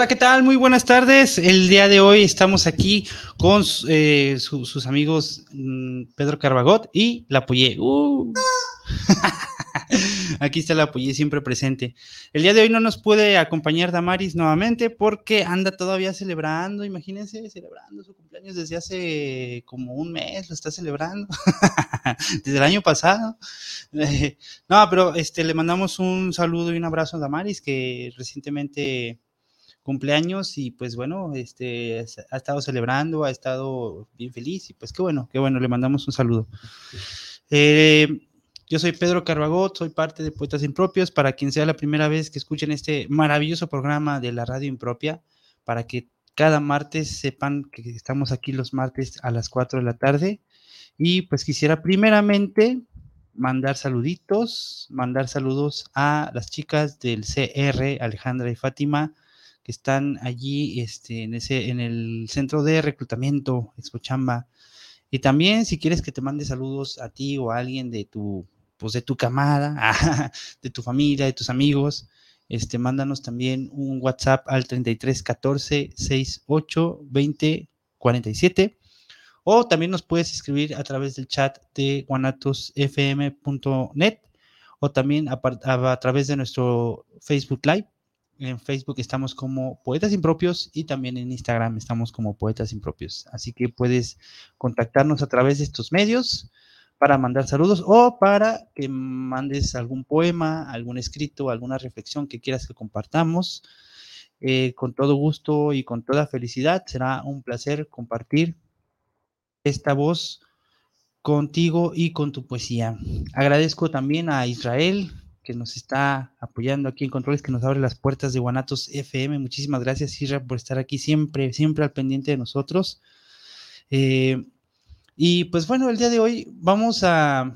Hola, ¿qué tal? Muy buenas tardes. El día de hoy estamos aquí con eh, sus amigos mm, Pedro Carbagot y La Poyé. Uh. aquí está La Poyé siempre presente. El día de hoy no nos puede acompañar Damaris nuevamente porque anda todavía celebrando, imagínense, celebrando su cumpleaños desde hace como un mes, lo está celebrando, desde el año pasado. no, pero este, le mandamos un saludo y un abrazo a Damaris que recientemente cumpleaños y pues bueno, este, ha estado celebrando, ha estado bien feliz y pues qué bueno, qué bueno, le mandamos un saludo. Eh, yo soy Pedro Carbagot, soy parte de Poetas Impropios. Para quien sea la primera vez que escuchen este maravilloso programa de la radio impropia, para que cada martes sepan que estamos aquí los martes a las 4 de la tarde. Y pues quisiera primeramente mandar saluditos, mandar saludos a las chicas del CR, Alejandra y Fátima, están allí este, en, ese, en el centro de reclutamiento, Expochamba. Y también si quieres que te mande saludos a ti o a alguien de tu, pues de tu camada, de tu familia, de tus amigos, este, mándanos también un WhatsApp al 33 14 68 20 47 o también nos puedes escribir a través del chat de guanatosfm.net o también a, través de nuestro Facebook Live en Facebook estamos como Poetas Impropios y también en Instagram estamos como Poetas Impropios. Así que puedes contactarnos a través de estos medios para mandar saludos o para que mandes algún poema, algún escrito, alguna reflexión que quieras que compartamos. Eh, con todo gusto y con toda felicidad será un placer compartir esta voz contigo y con tu poesía. Agradezco también a Israel que nos está apoyando aquí en Controles, que nos abre las puertas de Guanatos FM. Muchísimas gracias, Isra, por estar aquí siempre, siempre al pendiente de nosotros. Eh, y pues bueno, el día de hoy vamos a,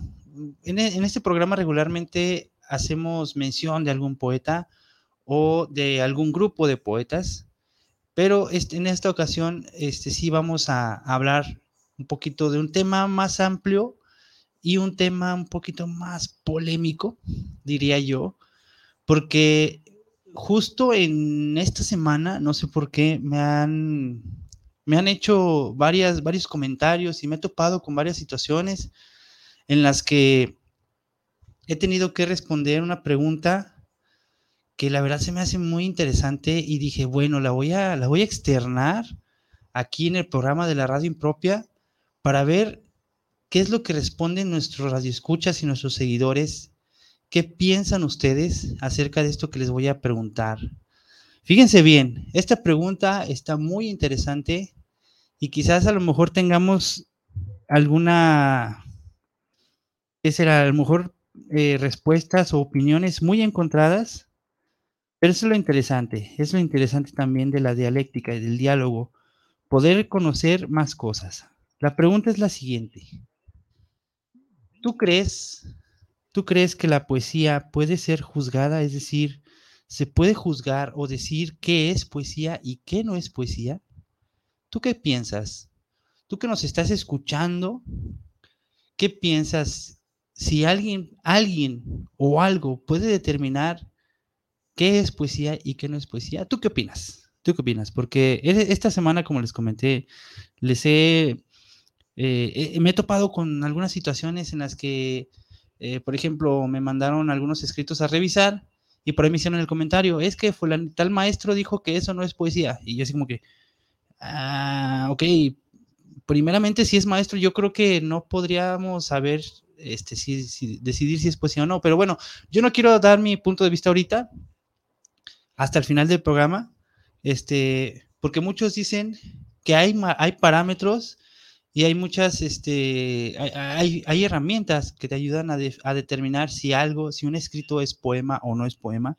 en, en, este programa regularmente hacemos mención de algún poeta o de algún grupo de poetas, pero este, en esta ocasión este, sí vamos a hablar un poquito de un tema más amplio y un tema un poquito más polémico, diría yo, porque justo en esta semana, no sé por qué, me han, me han hecho varias, varios comentarios y me he topado con varias situaciones en las que he tenido que responder una pregunta que la verdad se me hace muy interesante y dije, bueno, la voy a, la voy a externar aquí en el programa de la radio impropia para ver ¿Qué es lo que responden nuestros radioescuchas y nuestros seguidores? ¿Qué piensan ustedes acerca de esto que les voy a preguntar? Fíjense bien, esta pregunta está muy interesante y quizás a lo mejor tengamos alguna, ¿qué será? A lo mejor eh, respuestas o opiniones muy encontradas, pero eso es lo interesante, es lo interesante también de la dialéctica y del diálogo, poder conocer más cosas. La pregunta es la siguiente. ¿Tú crees, tú crees que la poesía puede ser juzgada? Es decir, ¿se puede juzgar o decir qué es poesía y qué no es poesía? ¿Tú qué piensas? Tú que nos estás escuchando, ¿qué piensas si alguien, alguien o algo puede determinar qué es poesía y qué no es poesía? ¿Tú qué opinas? ¿Tú qué opinas? Porque esta semana, como les comenté, les he eh, eh, me he topado con algunas situaciones en las que, eh, por ejemplo, me mandaron algunos escritos a revisar y por ahí me hicieron el comentario, es que tal maestro dijo que eso no es poesía. Y yo así como que, ah, ok, primeramente si es maestro, yo creo que no podríamos saber este, si, decidir si es poesía o no. Pero bueno, yo no quiero dar mi punto de vista ahorita, hasta el final del programa, este, porque muchos dicen que hay, hay parámetros y hay muchas, este, hay, hay, herramientas que te ayudan a, determinar si algo, si un escrito es poema o no es poema.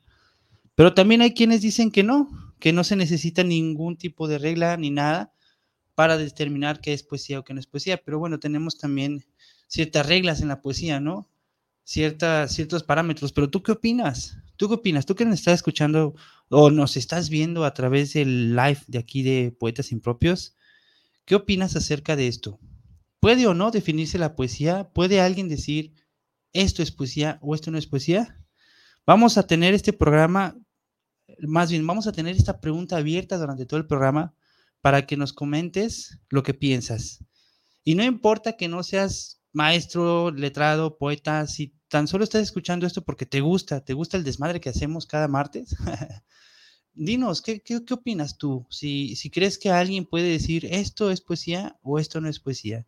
Pero también hay quienes dicen que no, que no se necesita ningún tipo de regla ni nada para determinar qué es poesía o qué no es poesía. Pero bueno, tenemos también ciertas reglas en la poesía, ¿no? Ciertas, ciertos parámetros. Pero tú qué opinas? ¿Tú qué opinas? ¿Tú que nos estás escuchando o nos estás viendo a través del live de aquí de Poetas Impropios? ¿Qué opinas acerca de esto? ¿Puede o no definirse la poesía? ¿Puede alguien decir esto es poesía o esto no es poesía? Vamos a tener este programa más bien vamos a tener esta pregunta abierta durante todo el programa para que nos comentes lo que piensas. Y no importa que no seas maestro, letrado, poeta, si tan solo estás escuchando esto porque te gusta, te gusta el desmadre que hacemos cada martes, dinos, ¿qué, qué, opinas tú? Si, si crees que alguien puede decir esto es poesía o esto no es poesía.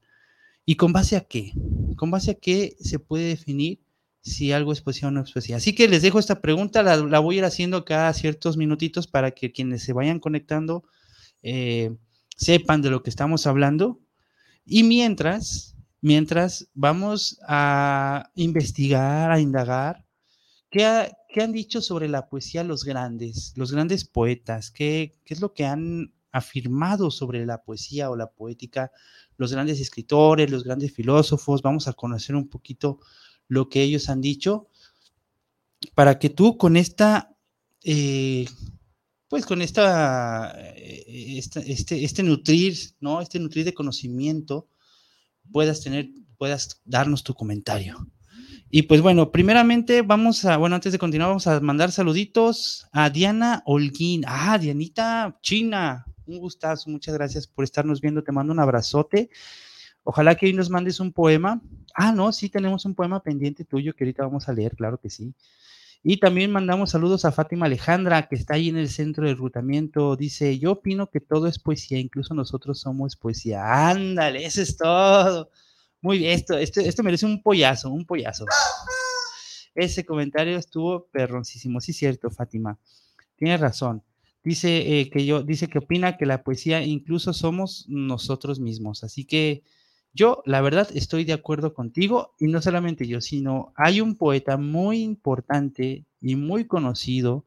¿Y con base a qué? ¿Con base a qué se puede definir si algo es poesía o no es poesía. Así que les dejo esta pregunta, la, voy a ir haciendo cada ciertos minutitos para que quienes se vayan conectando eh, sepan de lo que estamos hablando. Y mientras, mientras vamos a investigar, a indagar, ¿qué, qué han dicho sobre la poesía los grandes, los grandes poetas? ¿Qué, ¿Qué es lo que han afirmado sobre la poesía o la poética los grandes escritores, los grandes filósofos? Vamos a conocer un poquito lo que ellos han dicho, para que tú con esta, eh, pues con esta, eh, este, este nutrir, ¿no? Este nutrir de conocimiento, puedas tener, puedas darnos tu comentario. Y pues bueno, primeramente vamos a, bueno, antes de continuar, vamos a mandar saluditos a Diana Holguín. Ah, Dianita China, un gustazo, muchas gracias por estarnos viendo, te mando un abrazote. Ojalá que hoy nos mandes un poema. Ah, no, sí tenemos un poema pendiente tuyo que ahorita vamos a leer, claro que sí. Y también mandamos saludos a Fátima Alejandra, que está ahí en el centro de rutamiento. Dice, yo opino que todo es poesía, incluso nosotros somos poesía. Ándale, eso es todo. Muy bien, esto, esto, esto merece un pollazo, un pollazo. Ese comentario estuvo perroncísimo, sí cierto, Fátima. Tienes razón. Dice eh, que yo, dice que opina que la poesía incluso somos nosotros mismos. Así que yo, la verdad, estoy de acuerdo contigo y no solamente yo, sino hay un poeta muy importante y muy conocido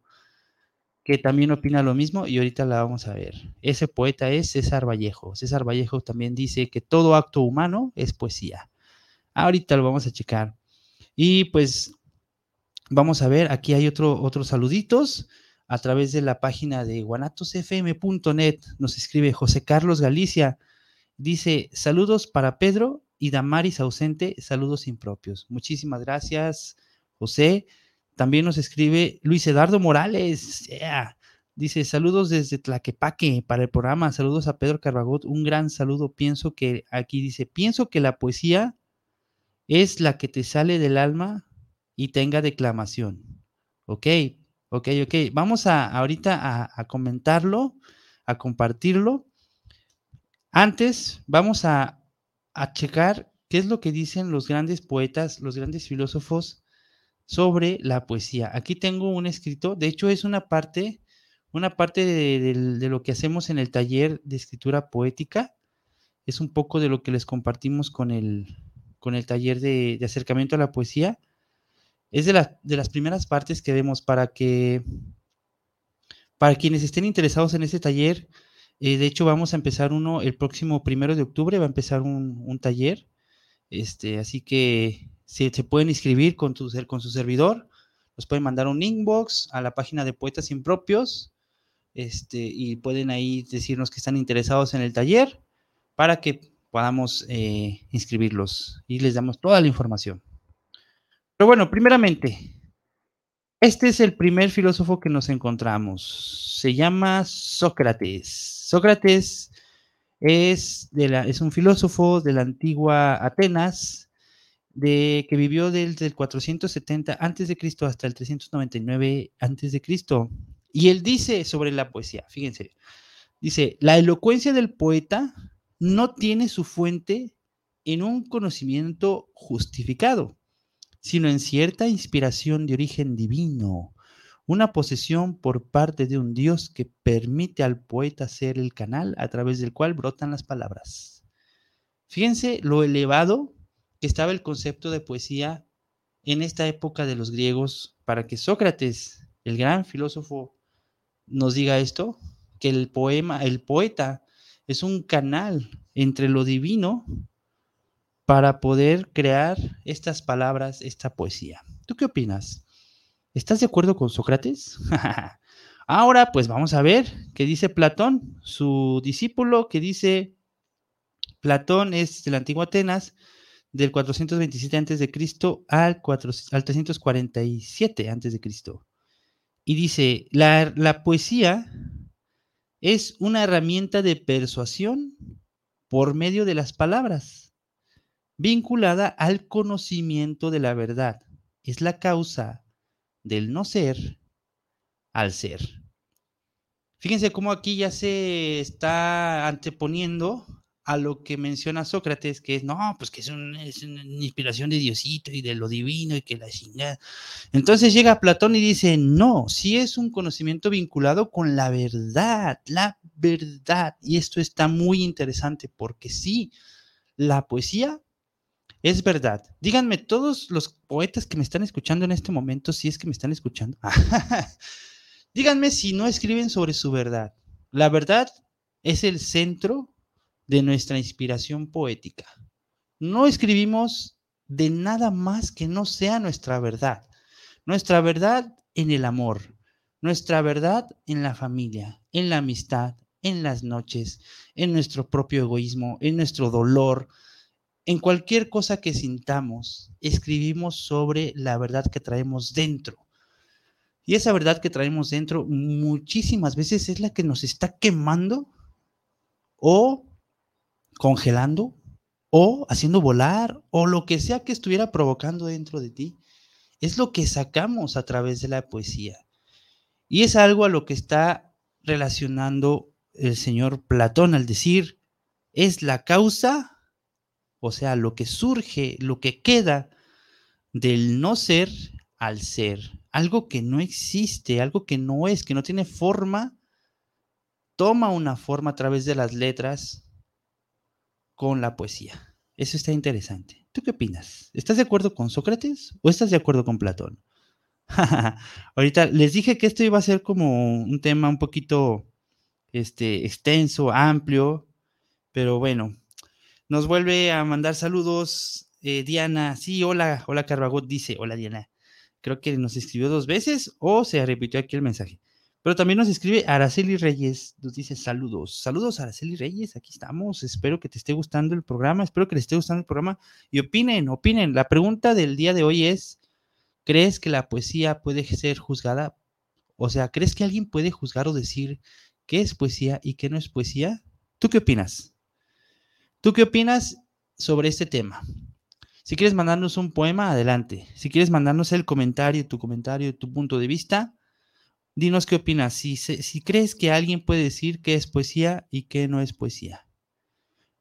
que también opina lo mismo y ahorita la vamos a ver. Ese poeta es César Vallejo. César Vallejo también dice que todo acto humano es poesía. Ahorita lo vamos a checar. Y pues vamos a ver, aquí hay otro, otros saluditos a través de la página de guanatosfm.net. Nos escribe José Carlos Galicia. Dice, saludos para Pedro y Damaris ausente, saludos impropios. Muchísimas gracias, José. También nos escribe Luis Eduardo Morales. Dice, saludos desde Tlaquepaque para el programa. Saludos a Pedro Carbagot. Un gran saludo. Pienso que, aquí dice, pienso que la poesía es la que te sale del alma y tenga declamación. Ok, ok, ok. Vamos a ahorita a comentarlo, a compartirlo antes, vamos a, checar qué es lo que dicen los grandes poetas, los grandes filósofos sobre la poesía. Aquí tengo un escrito, de hecho es una parte, una parte de, lo que hacemos en el taller de escritura poética. Es un poco de lo que les compartimos con el, con el taller de, acercamiento a la poesía. Es de, de las primeras partes que vemos para que, para quienes estén interesados en este taller, eh, de hecho, vamos a empezar uno el próximo primero de octubre, va a empezar un, taller. Este, así que si se pueden inscribir con, con su servidor, nos pueden mandar un inbox a la página de Poetas Impropios este, y pueden ahí decirnos que están interesados en el taller para que podamos eh, inscribirlos y les damos toda la información. Pero bueno, primeramente, este es el primer filósofo que nos encontramos. Se llama Sócrates. Sócrates es, de la, es un filósofo de la antigua Atenas, de, que vivió desde el 470 a.C. hasta el 399 a.C. Y él dice sobre la poesía, fíjense, dice, la elocuencia del poeta no tiene su fuente en un conocimiento justificado, sino en cierta inspiración de origen divino, una posesión por parte de un Dios que permite al poeta ser el canal a través del cual brotan las palabras. Fíjense lo elevado que estaba el concepto de poesía en esta época de los griegos para que Sócrates, el gran filósofo, nos diga esto, que el poema, el poeta es un canal entre lo divino para poder crear estas palabras, esta poesía. ¿Tú qué opinas? ¿Estás de acuerdo con Sócrates? Ahora, pues vamos a ver qué dice Platón, su discípulo, que dice, Platón es del antiguo Atenas, del 427 a.C. al, al 347 a.C. Y dice, la, la poesía es una herramienta de persuasión por medio de las palabras, vinculada al conocimiento de la verdad. Es la causa del no ser al ser. Fíjense cómo aquí ya se está anteponiendo a lo que menciona Sócrates, que es, no, pues que es, una inspiración de Diosito y de lo divino y que la chingada. Entonces llega Platón y dice, no, sí es un conocimiento vinculado con la verdad, la verdad. Y esto está muy interesante porque sí, la poesía es verdad. Díganme todos los poetas que me están escuchando en este momento, si es que me están escuchando. Díganme si no escriben sobre su verdad. La verdad es el centro de nuestra inspiración poética. No escribimos de nada más que no sea nuestra verdad. Nuestra verdad en el amor, nuestra verdad en la familia, en la amistad, en las noches, en nuestro propio egoísmo, en nuestro dolor, en cualquier cosa que sintamos, escribimos sobre la verdad que traemos dentro. Y esa verdad que traemos dentro muchísimas veces es la que nos está quemando o congelando o haciendo volar o lo que sea que estuviera provocando dentro de ti. Es lo que sacamos a través de la poesía. Y es algo a lo que está relacionando el señor Platón al decir, es la causa, o sea, lo que surge, lo que queda del no ser al ser. Algo que no existe, algo que no es, que no tiene forma, toma una forma a través de las letras, con la poesía. Eso está interesante. ¿Tú qué opinas? ¿Estás de acuerdo con Sócrates o estás de acuerdo con Platón? Ahorita les dije que esto iba a ser como un tema un poquito este, extenso, amplio, pero bueno, nos vuelve a mandar saludos eh, Diana. Sí, hola, hola Carbagot dice, hola Diana. Creo que nos escribió dos veces o se repitió aquí el mensaje. Pero también nos escribe Araceli Reyes, nos dice saludos. Saludos Araceli Reyes, aquí estamos. Espero que te esté gustando el programa, espero que les esté gustando el programa. Y opinen, opinen. La pregunta del día de hoy es, ¿crees que la poesía puede ser juzgada? O sea, ¿crees que alguien puede juzgar o decir qué es poesía y qué no es poesía? ¿Tú qué opinas? ¿Tú qué opinas sobre este tema? Si quieres mandarnos un poema, adelante. Si quieres mandarnos el comentario, tu comentario, tu punto de vista, Dinos qué opinas, si, crees que alguien puede decir qué es poesía y qué no es poesía.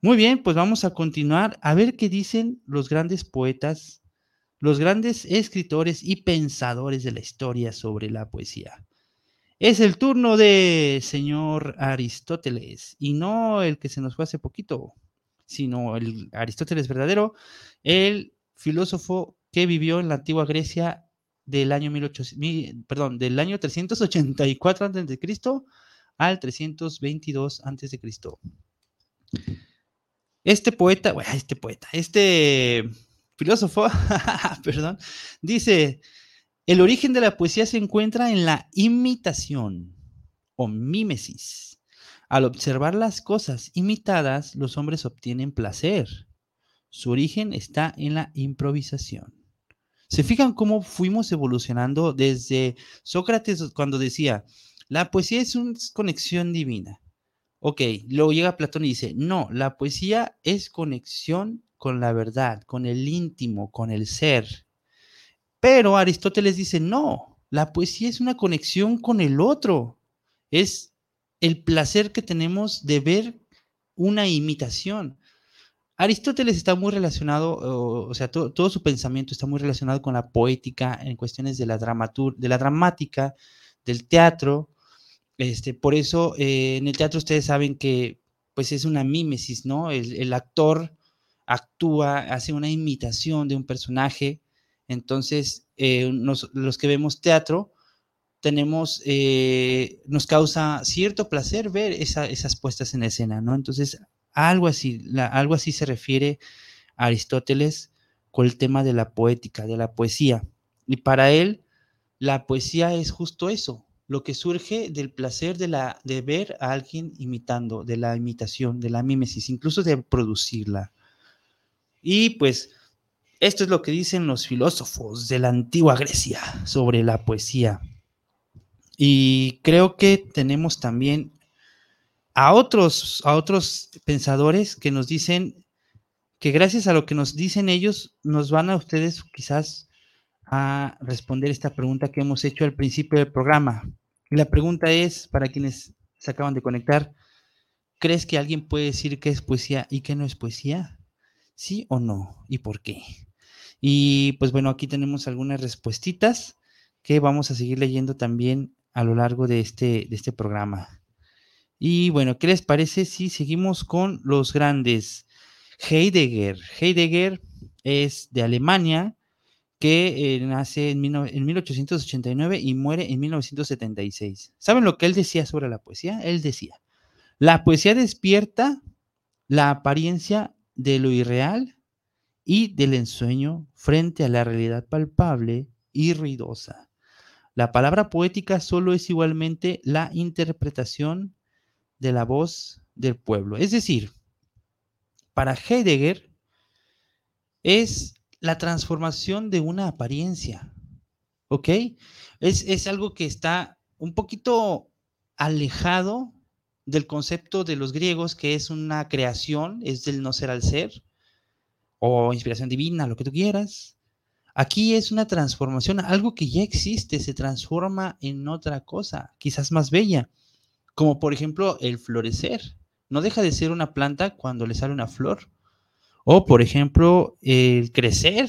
Muy bien, pues vamos a continuar a ver qué dicen los grandes poetas, los grandes escritores y pensadores de la historia sobre la poesía. Es el turno de señor Aristóteles, y no el que se nos fue hace poquito, sino el Aristóteles verdadero, el filósofo que vivió en la antigua Grecia del año 1800, perdón, del año 384 a.C. al 322 a.C. Este poeta, bueno, este poeta, este filósofo, perdón, dice, el origen de la poesía se encuentra en la imitación o mímesis. Al observar las cosas imitadas, los hombres obtienen placer. Su origen está en la improvisación. ¿Se fijan cómo fuimos evolucionando desde Sócrates cuando decía, la poesía es una conexión divina? Ok, luego llega Platón y dice, no, la poesía es conexión con la verdad, con el íntimo, con el ser. Pero Aristóteles dice, no, la poesía es una conexión con el otro. Es el placer que tenemos de ver una imitación. Aristóteles está muy relacionado, o, sea, todo su pensamiento está muy relacionado con la poética en cuestiones de la, dramatur de la dramática, del teatro. Este, por eso eh, en el teatro ustedes saben que pues es una mímesis, ¿no? El, actor actúa, hace una imitación de un personaje. Entonces, eh, los que vemos teatro, tenemos, eh, nos causa cierto placer ver esas puestas en escena, ¿no? Entonces, algo así, algo así se refiere a Aristóteles con el tema de la poética, de la poesía. Y para él, la poesía es justo eso, lo que surge del placer de, la, de ver a alguien imitando, de la imitación, de la mímesis, incluso de producirla. Y pues esto es lo que dicen los filósofos de la antigua Grecia sobre la poesía. Y creo que tenemos también a otros, a otros pensadores que nos dicen que gracias a lo que nos dicen ellos, nos van a ustedes quizás a responder esta pregunta que hemos hecho al principio del programa. Y la pregunta es, para quienes se acaban de conectar, ¿crees que alguien puede decir que es poesía y que no es poesía? ¿Sí o no? ¿Y por qué? Y pues bueno, aquí tenemos algunas respuestitas que vamos a seguir leyendo también a lo largo de este, de este programa. Y bueno, ¿qué les parece si seguimos con los grandes? Heidegger. Heidegger es de Alemania que eh, nace en, 1889 y muere en 1976. ¿Saben lo que él decía sobre la poesía? Él decía, la poesía despierta la apariencia de lo irreal y del ensueño frente a la realidad palpable y ruidosa. La palabra poética solo es igualmente la interpretación de la voz del pueblo. Es decir, para Heidegger es la transformación de una apariencia. ¿Ok? Es, algo que está un poquito alejado del concepto de los griegos, que es una creación, es del no ser al ser, o inspiración divina, lo que tú quieras. Aquí es una transformación, algo que ya existe, se transforma en otra cosa, quizás más bella, como por ejemplo el florecer. No deja de ser una planta cuando le sale una flor, o, por ejemplo, el crecer.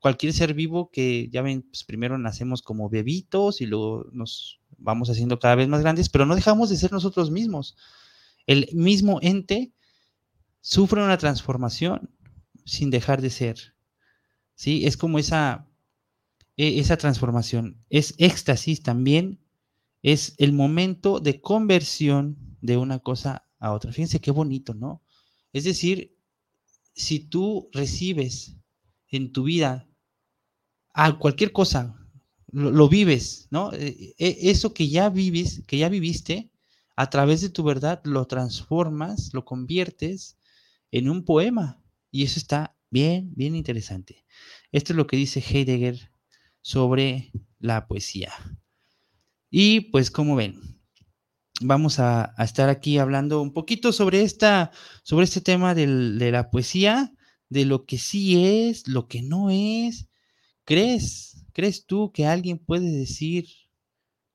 Cualquier ser vivo que, ya ven, pues primero nacemos como bebitos y luego nos vamos haciendo cada vez más grandes, pero no dejamos de ser nosotros mismos. El mismo ente sufre una transformación sin dejar de ser. ¿Sí? Es como esa, e, esa transformación. Es éxtasis también. Es el momento de conversión de una cosa a otra. Fíjense qué bonito, ¿no? Es decir, si tú recibes en tu vida a cualquier cosa, lo, vives, ¿no? E, e, eso que ya vives, que ya viviste, a través de tu verdad lo transformas, lo conviertes en un poema. Y eso está bien, bien interesante. Esto es lo que dice Heidegger sobre la poesía. Y pues como ven, vamos a, estar aquí hablando un poquito sobre, esta, sobre este tema de la poesía, de lo que sí es, lo que no es. ¿Crees, crees tú que alguien puede decir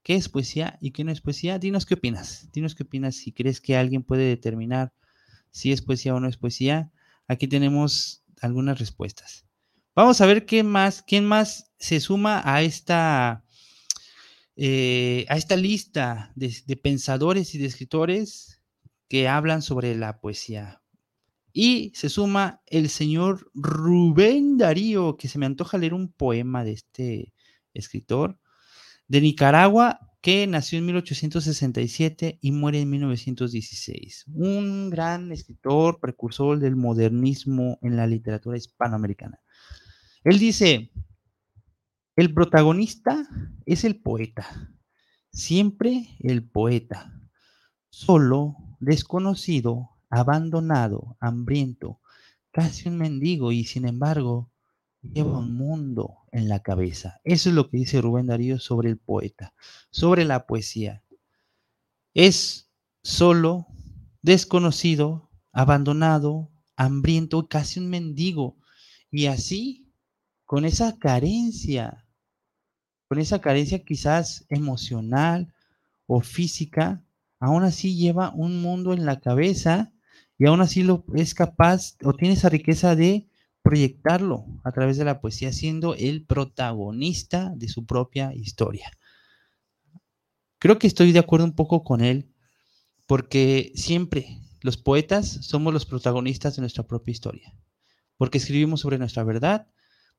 qué es poesía y qué no es poesía? Dinos qué opinas. Dinos qué opinas si crees que alguien puede determinar si es poesía o no es poesía. Aquí tenemos algunas respuestas. Vamos a ver qué más, quién más se suma a esta eh, a esta lista de, pensadores y de escritores que hablan sobre la poesía. Y se suma el señor Rubén Darío, que se me antoja leer un poema de este escritor, de Nicaragua, que nació en 1867 y muere en 1916. Un gran escritor, precursor del modernismo en la literatura hispanoamericana. Él dice, el protagonista es el poeta, siempre el poeta, solo, desconocido, abandonado, hambriento, casi un mendigo y sin embargo lleva un mundo en la cabeza. Eso es lo que dice Rubén Darío sobre el poeta, sobre la poesía. Es solo, desconocido, abandonado, hambriento, casi un mendigo. Y así, con esa carencia con esa carencia quizás emocional o física, aún así lleva un mundo en la cabeza y aún así lo es capaz o tiene esa riqueza de proyectarlo a través de la poesía, siendo el protagonista de su propia historia. Creo que estoy de acuerdo un poco con él, porque siempre los poetas somos los protagonistas de nuestra propia historia. porque escribimos sobre nuestra verdad,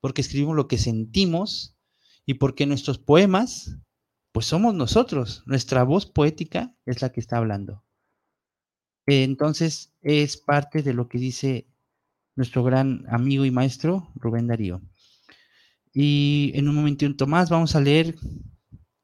porque escribimos lo que sentimos y porque nuestros poemas, pues somos nosotros, nuestra voz poética es la que está hablando. Entonces es parte de lo que dice nuestro gran amigo y maestro Rubén Darío. Y en un momentito más vamos a leer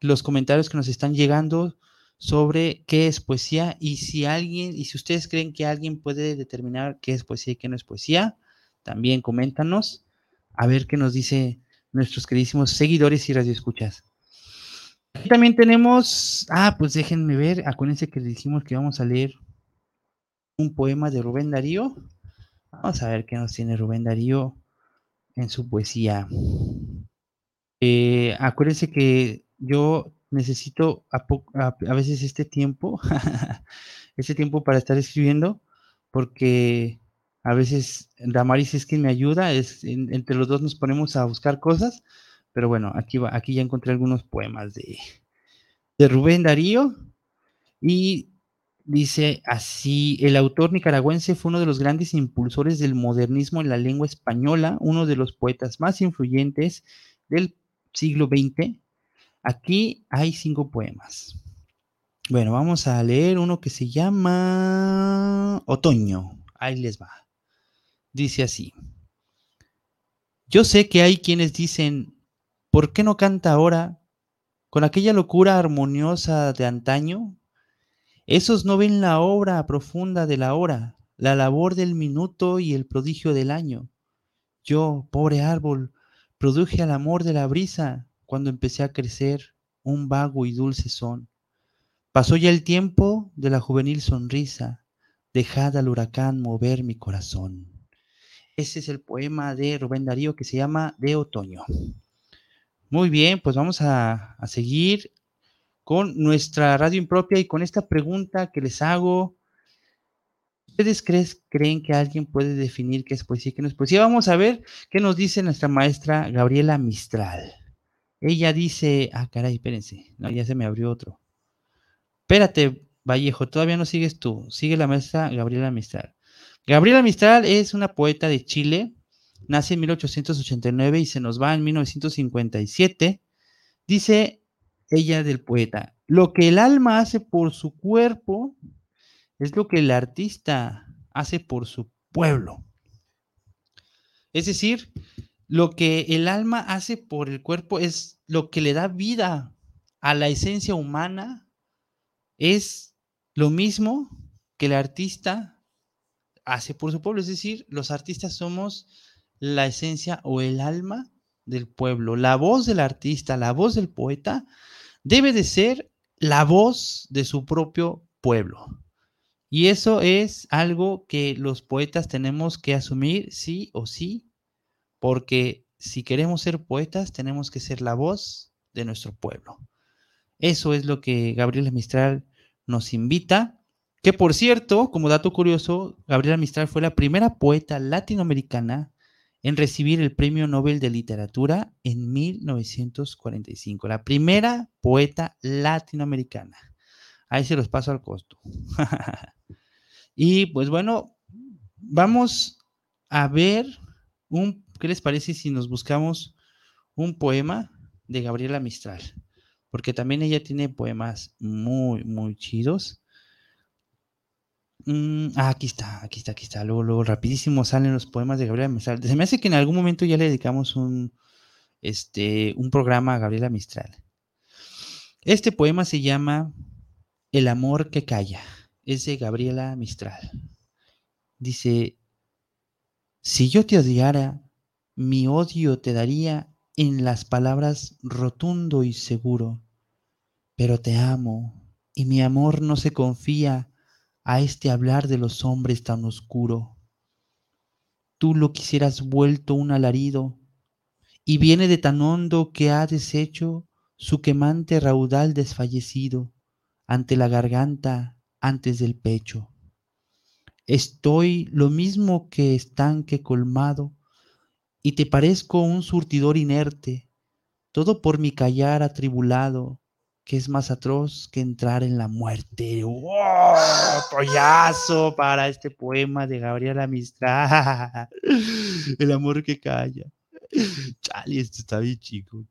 los comentarios que nos están llegando sobre qué es poesía y si alguien, y si ustedes creen que alguien puede determinar qué es poesía y qué no es poesía, también coméntanos a ver qué nos dice nuestros queridísimos seguidores y radioescuchas. Aquí también tenemos, ah, pues déjenme ver, acuérdense que dijimos que vamos a leer un poema de Rubén Darío. Vamos a ver qué nos tiene Rubén Darío en su poesía. Eh, acuérdense que yo necesito a, veces este tiempo, este tiempo para estar escribiendo, porque a veces Damaris es quien me ayuda, es, entre los dos nos ponemos a buscar cosas, pero bueno, aquí, va, aquí ya encontré algunos poemas de, de Rubén Darío y dice así, el autor nicaragüense fue uno de los grandes impulsores del modernismo en la lengua española, uno de los poetas más influyentes del siglo XX Aquí hay cinco poemas. Bueno, vamos a leer uno que se llama Otoño. Ahí les va. Dice así. Yo sé que hay quienes dicen, ¿por qué no canta ahora con aquella locura armoniosa de antaño? Esos no ven la obra profunda de la hora, la labor del minuto y el prodigio del año. Yo, pobre árbol, produje al amor de la brisa, cuando empecé a crecer, un vago y dulce son. Pasó ya el tiempo de la juvenil sonrisa, dejad al huracán mover mi corazón. Ese es el poema de Rubén Darío que se llama De Otoño. Muy bien, pues vamos a, seguir con nuestra radio impropia y con esta pregunta que les hago. ¿Ustedes creen que alguien puede definir qué es poesía y qué no es poesía? Vamos a ver qué nos dice nuestra maestra Gabriela Mistral. Ella dice, ah, caray, espérense, no, ya se me abrió otro. Espérate, Vallejo, todavía no sigues tú, sigue la maestra Gabriela Mistral. Gabriela Mistral es una poeta de Chile, nace en 1889 y se nos va en 1957. Dice ella del poeta, lo que el alma hace por su cuerpo es lo que el artista hace por su pueblo. Es decir, lo que el alma hace por el cuerpo es lo que le da vida a la esencia humana. Es lo mismo que el artista hace por su pueblo. Es decir, los artistas somos la esencia o el alma del pueblo. La voz del artista, la voz del poeta, debe de ser la voz de su propio pueblo. Y eso es algo que los poetas tenemos que asumir sí o sí porque si queremos ser poetas, tenemos que ser la voz de nuestro pueblo. Eso es lo que Gabriela Mistral nos invita. Que por cierto, como dato curioso, Gabriela Mistral fue la primera poeta latinoamericana en recibir el Premio Nobel de Literatura en 1945. La primera poeta latinoamericana. Ahí se los paso al costo. y pues bueno, vamos a ver un ¿Qué les parece si nos buscamos un poema de Gabriela Mistral? Porque también ella tiene poemas muy, muy chidos. Mm, ah, aquí está, aquí está, aquí está. Luego, luego, rapidísimo salen los poemas de Gabriela Mistral. Se me hace que en algún momento ya le dedicamos un, este, un programa a Gabriela Mistral. Este poema se llama El amor que calla. Es de Gabriela Mistral. Dice, si yo te odiara, mi odio te daría en las palabras rotundo y seguro, pero te amo y mi amor no se confía a este hablar de los hombres tan oscuro. Tú lo quisieras vuelto un alarido y viene de tan hondo que ha deshecho su quemante raudal desfallecido ante la garganta antes del pecho. Estoy lo mismo que estanque colmado y te parezco un surtidor inerte, todo por mi callar atribulado, que es más atroz que entrar en la muerte. ¡Wow! Pollazo para este poema de Gabriela Mistral. El amor que calla. Chale, esto está bien chico.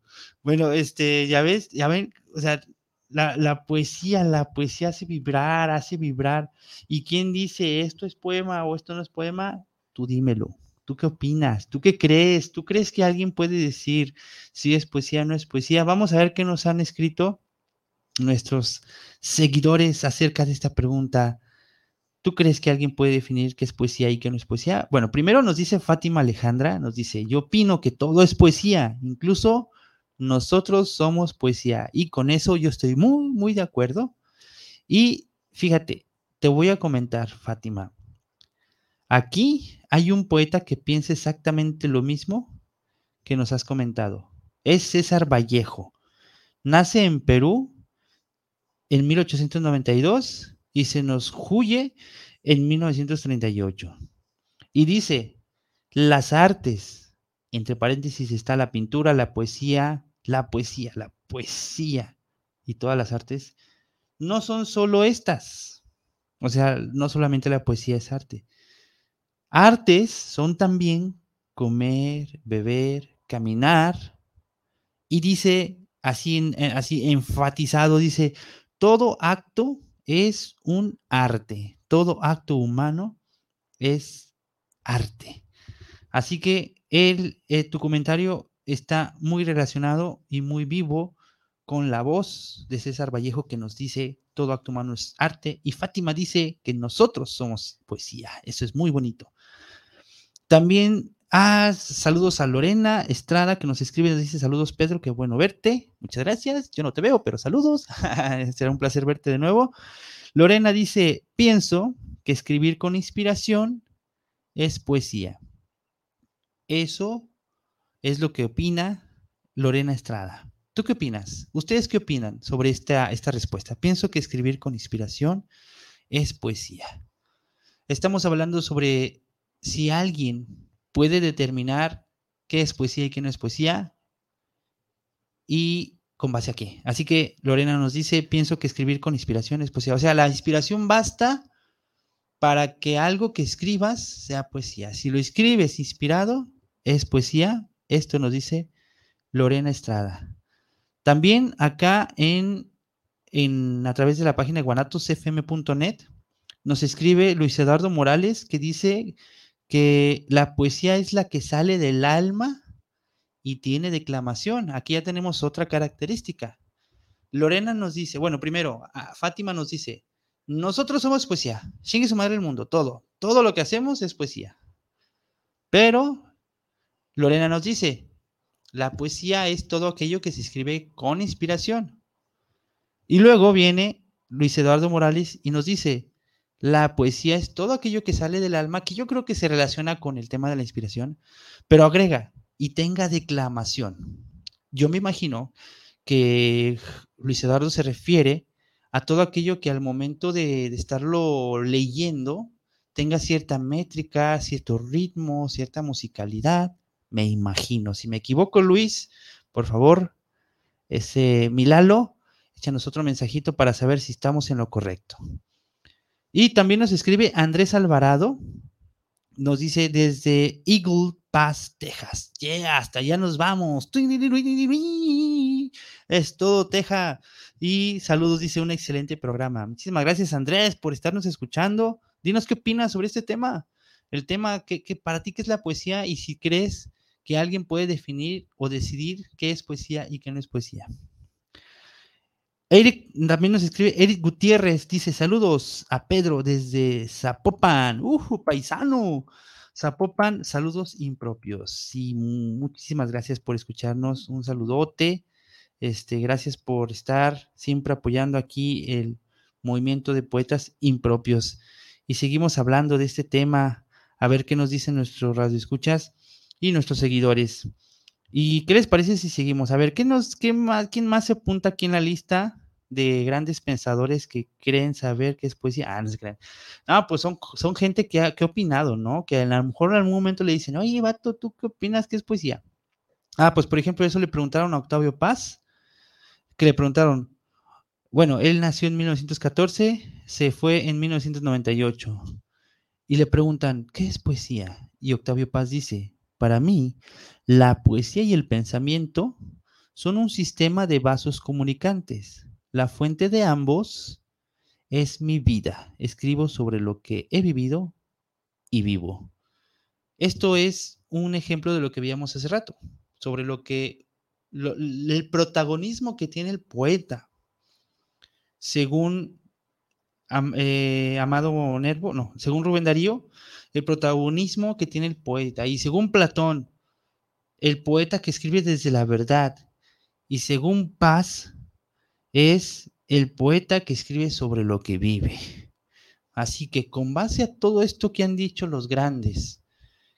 Bueno, este, ya ves, ya ven, o sea, la, la, poesía, la poesía hace vibrar, hace vibrar. ¿Y quién dice esto es poema o esto no es poema? Tú dímelo. ¿Tú qué opinas? ¿Tú qué crees? ¿Tú crees que alguien puede decir si es poesía o no es poesía? Vamos a ver qué nos han escrito nuestros seguidores acerca de esta pregunta. ¿Tú crees que alguien puede definir qué es poesía y qué no es poesía? Bueno, primero nos dice Fátima Alejandra, nos dice, yo opino que todo es poesía, incluso nosotros somos poesía. Y con eso yo estoy muy, muy de acuerdo. Y fíjate, te voy a comentar, Fátima. Aquí hay un poeta que piensa exactamente lo mismo que nos has comentado. Es César Vallejo. Nace en Perú en 1892 y se nos huye en 1938. Y dice, las artes, entre paréntesis está la pintura, la poesía, la poesía, la poesía y todas las artes, no son solo estas. O sea, no solamente la poesía es arte. Artes son también comer, beber, caminar. Y dice, así, eh, así enfatizado, dice, todo acto es un arte. Todo acto humano es arte. Así que el, eh, tu comentario está muy relacionado y muy vivo con la voz de César Vallejo que nos dice todo acto humano es arte y Fátima dice que nosotros somos poesía. Eso es muy bonito. También ah, saludos a Lorena Estrada que nos escribe, nos dice saludos Pedro, qué bueno verte. Muchas gracias. Yo no te veo, pero saludos. Será un placer verte de nuevo. Lorena dice, pienso que escribir con inspiración es poesía. Eso es lo que opina Lorena Estrada. ¿Tú qué opinas? ¿Ustedes qué opinan sobre esta, esta respuesta? Pienso que escribir con inspiración es poesía. Estamos hablando sobre si alguien puede determinar qué es poesía y qué no es poesía y con base a qué. Así que Lorena nos dice, pienso que escribir con inspiración es poesía. O sea, la inspiración basta para que algo que escribas sea poesía. Si lo escribes inspirado, es poesía. Esto nos dice Lorena Estrada. También acá en, en a través de la página guanatosfm.net nos escribe Luis Eduardo Morales que dice que la poesía es la que sale del alma y tiene declamación. Aquí ya tenemos otra característica. Lorena nos dice, bueno, primero, Fátima nos dice, nosotros somos poesía, chingue su madre el mundo, todo, todo lo que hacemos es poesía. Pero Lorena nos dice, la poesía es todo aquello que se escribe con inspiración. Y luego viene Luis Eduardo Morales y nos dice, la poesía es todo aquello que sale del alma, que yo creo que se relaciona con el tema de la inspiración, pero agrega, y tenga declamación. Yo me imagino que Luis Eduardo se refiere a todo aquello que al momento de, estarlo leyendo tenga cierta métrica, cierto ritmo, cierta musicalidad. Me imagino. Si me equivoco, Luis, por favor, ese Milalo, échanos otro mensajito para saber si estamos en lo correcto. Y también nos escribe Andrés Alvarado, nos dice desde Eagle Pass, Texas. Yeah, hasta allá nos vamos. Es todo, Texas. Y saludos, dice un excelente programa. Muchísimas gracias, Andrés, por estarnos escuchando. Dinos qué opinas sobre este tema. El tema que, que para ti, ¿qué es la poesía? Y si crees que alguien puede definir o decidir qué es poesía y qué no es poesía. Eric también nos escribe, Eric Gutiérrez dice saludos a Pedro desde Zapopan, uh, paisano. Zapopan, saludos impropios. Y muchísimas gracias por escucharnos. Un saludote. Este, gracias por estar siempre apoyando aquí el movimiento de poetas impropios. Y seguimos hablando de este tema, a ver qué nos dicen nuestros radioescuchas y nuestros seguidores. ¿Y qué les parece si seguimos? A ver, ¿qué nos, qué más, ¿quién más se apunta aquí en la lista? De grandes pensadores que creen saber qué es poesía. Ah, no se creen. No, pues son, son gente que ha, opinado, ¿no? Que a lo mejor en algún momento le dicen, oye, vato, ¿tú qué opinas que es poesía? Ah, pues por ejemplo, eso le preguntaron a Octavio Paz, que le preguntaron, bueno, él nació en 1914, se fue en 1998. Y le preguntan, ¿qué es poesía? Y Octavio Paz dice, para mí, la poesía y el pensamiento son un sistema de vasos comunicantes. La fuente de ambos es mi vida. Escribo sobre lo que he vivido y vivo. Esto es un ejemplo de lo que veíamos hace rato, sobre lo que el protagonismo que tiene el poeta según eh, Amado Nervo, no, según Rubén Darío, el protagonismo que tiene el poeta. Y según Platón, el poeta que escribe desde la verdad. Y según Paz, es el poeta que escribe sobre lo que vive. Así que con base a todo esto que han dicho los grandes,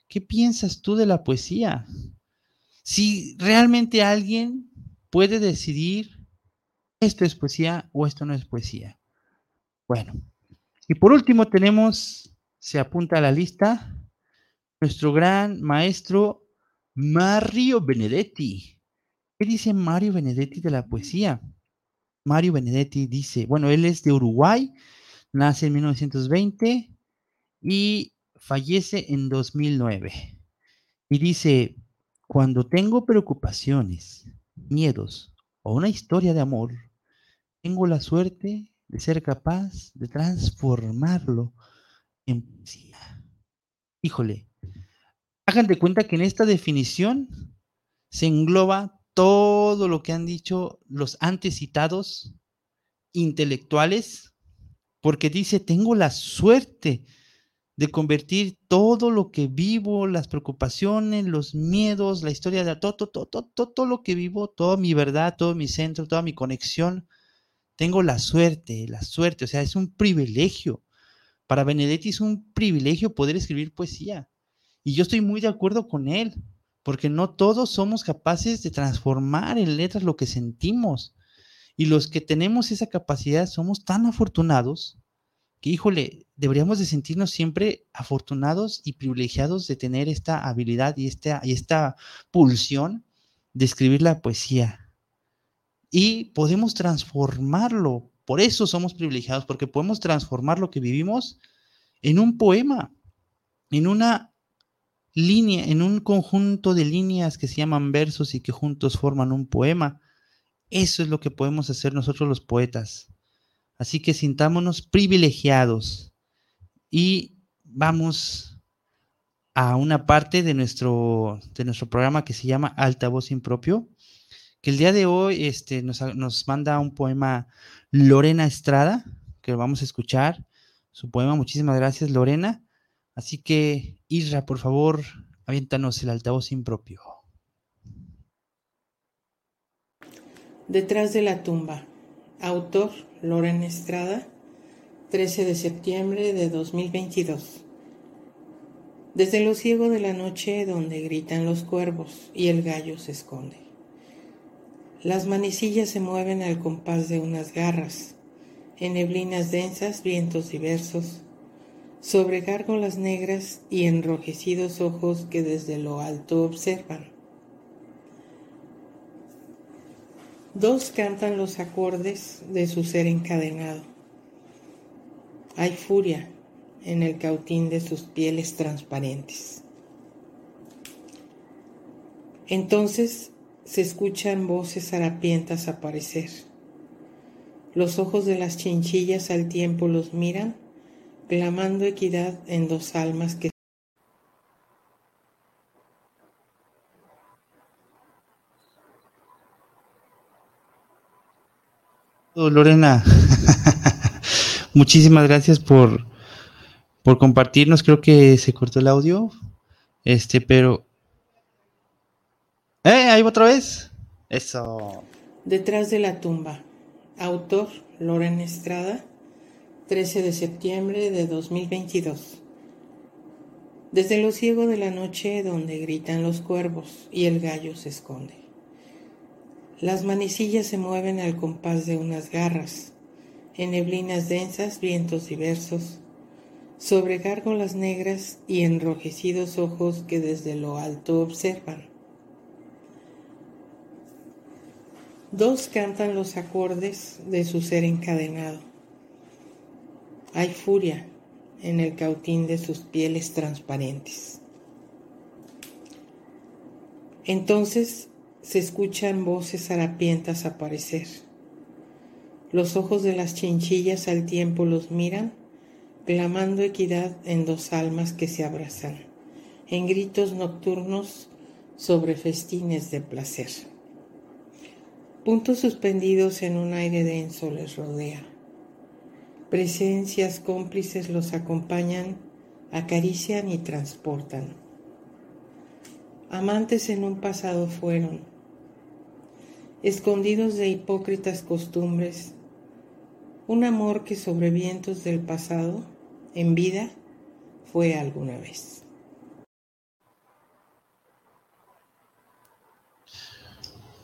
¿qué piensas tú de la poesía? Si realmente alguien puede decidir esto es poesía o esto no es poesía. Bueno, y por último tenemos, se apunta a la lista, nuestro gran maestro Mario Benedetti. ¿Qué dice Mario Benedetti de la poesía? Mario Benedetti dice, bueno, él es de Uruguay, nace en 1920 y fallece en 2009. Y dice, cuando tengo preocupaciones, miedos o una historia de amor, tengo la suerte de ser capaz de transformarlo en poesía. Híjole, hagan de cuenta que en esta definición se engloba todo lo que han dicho los antes citados intelectuales, porque dice, tengo la suerte de convertir todo lo que vivo, las preocupaciones, los miedos, la historia de todo, todo, todo, todo, lo que vivo, toda mi verdad, todo mi centro, toda mi conexión, tengo la suerte, la suerte, o sea, es un privilegio. Para Benedetti es un privilegio poder escribir poesía. Y yo estoy muy de acuerdo con él, porque no todos somos capaces de transformar en letras lo que sentimos. Y los que tenemos esa capacidad somos tan afortunados que, híjole, deberíamos de sentirnos siempre afortunados y privilegiados de tener esta habilidad y esta, y esta pulsión de escribir la poesía y podemos transformarlo. Por eso somos privilegiados, porque podemos transformar lo que vivimos en un poema, en una línea, en un conjunto de líneas que se llaman versos y que juntos forman un poema. Eso es lo que podemos hacer nosotros los poetas. Así que sintámonos privilegiados y vamos a una parte de nuestro, de nuestro programa que se llama Altavoz Impropio que el día de hoy este, nos, nos manda un poema Lorena Estrada, que lo vamos a escuchar. Su poema, muchísimas gracias Lorena. Así que, Isra, por favor, aviéntanos el altavoz impropio. Detrás de la tumba. Autor Lorena Estrada, 13 de septiembre de 2022. Desde lo ciego de la noche donde gritan los cuervos y el gallo se esconde. Las manecillas se mueven al compás de unas garras, en neblinas densas, vientos diversos, sobre gárgolas negras y enrojecidos ojos que desde lo alto observan. Dos cantan los acordes de su ser encadenado. Hay furia en el cautín de sus pieles transparentes. Entonces se escuchan voces harapientas aparecer. Los ojos de las chinchillas al tiempo los miran, clamando equidad en dos almas que Lorena, muchísimas gracias por, por compartirnos. Creo que se cortó el audio, este, pero ¿Eh? Ahí otra vez. Eso. Detrás de la tumba. Autor Loren Estrada, 13 de septiembre de 2022. Desde lo ciego de la noche donde gritan los cuervos y el gallo se esconde. Las manecillas se mueven al compás de unas garras, en neblinas densas, vientos diversos, sobre gárgolas negras y enrojecidos ojos que desde lo alto observan Dos cantan los acordes de su ser encadenado. Hay furia en el cautín de sus pieles transparentes. Entonces se escuchan voces harapientas aparecer. Los ojos de las chinchillas al tiempo los miran, clamando equidad en dos almas que se abrazan, en gritos nocturnos sobre festines de placer. Puntos suspendidos en un aire denso les rodea. Presencias cómplices los acompañan, acarician y transportan. Amantes en un pasado fueron, escondidos de hipócritas costumbres, un amor que sobre vientos del pasado, en vida, fue alguna vez.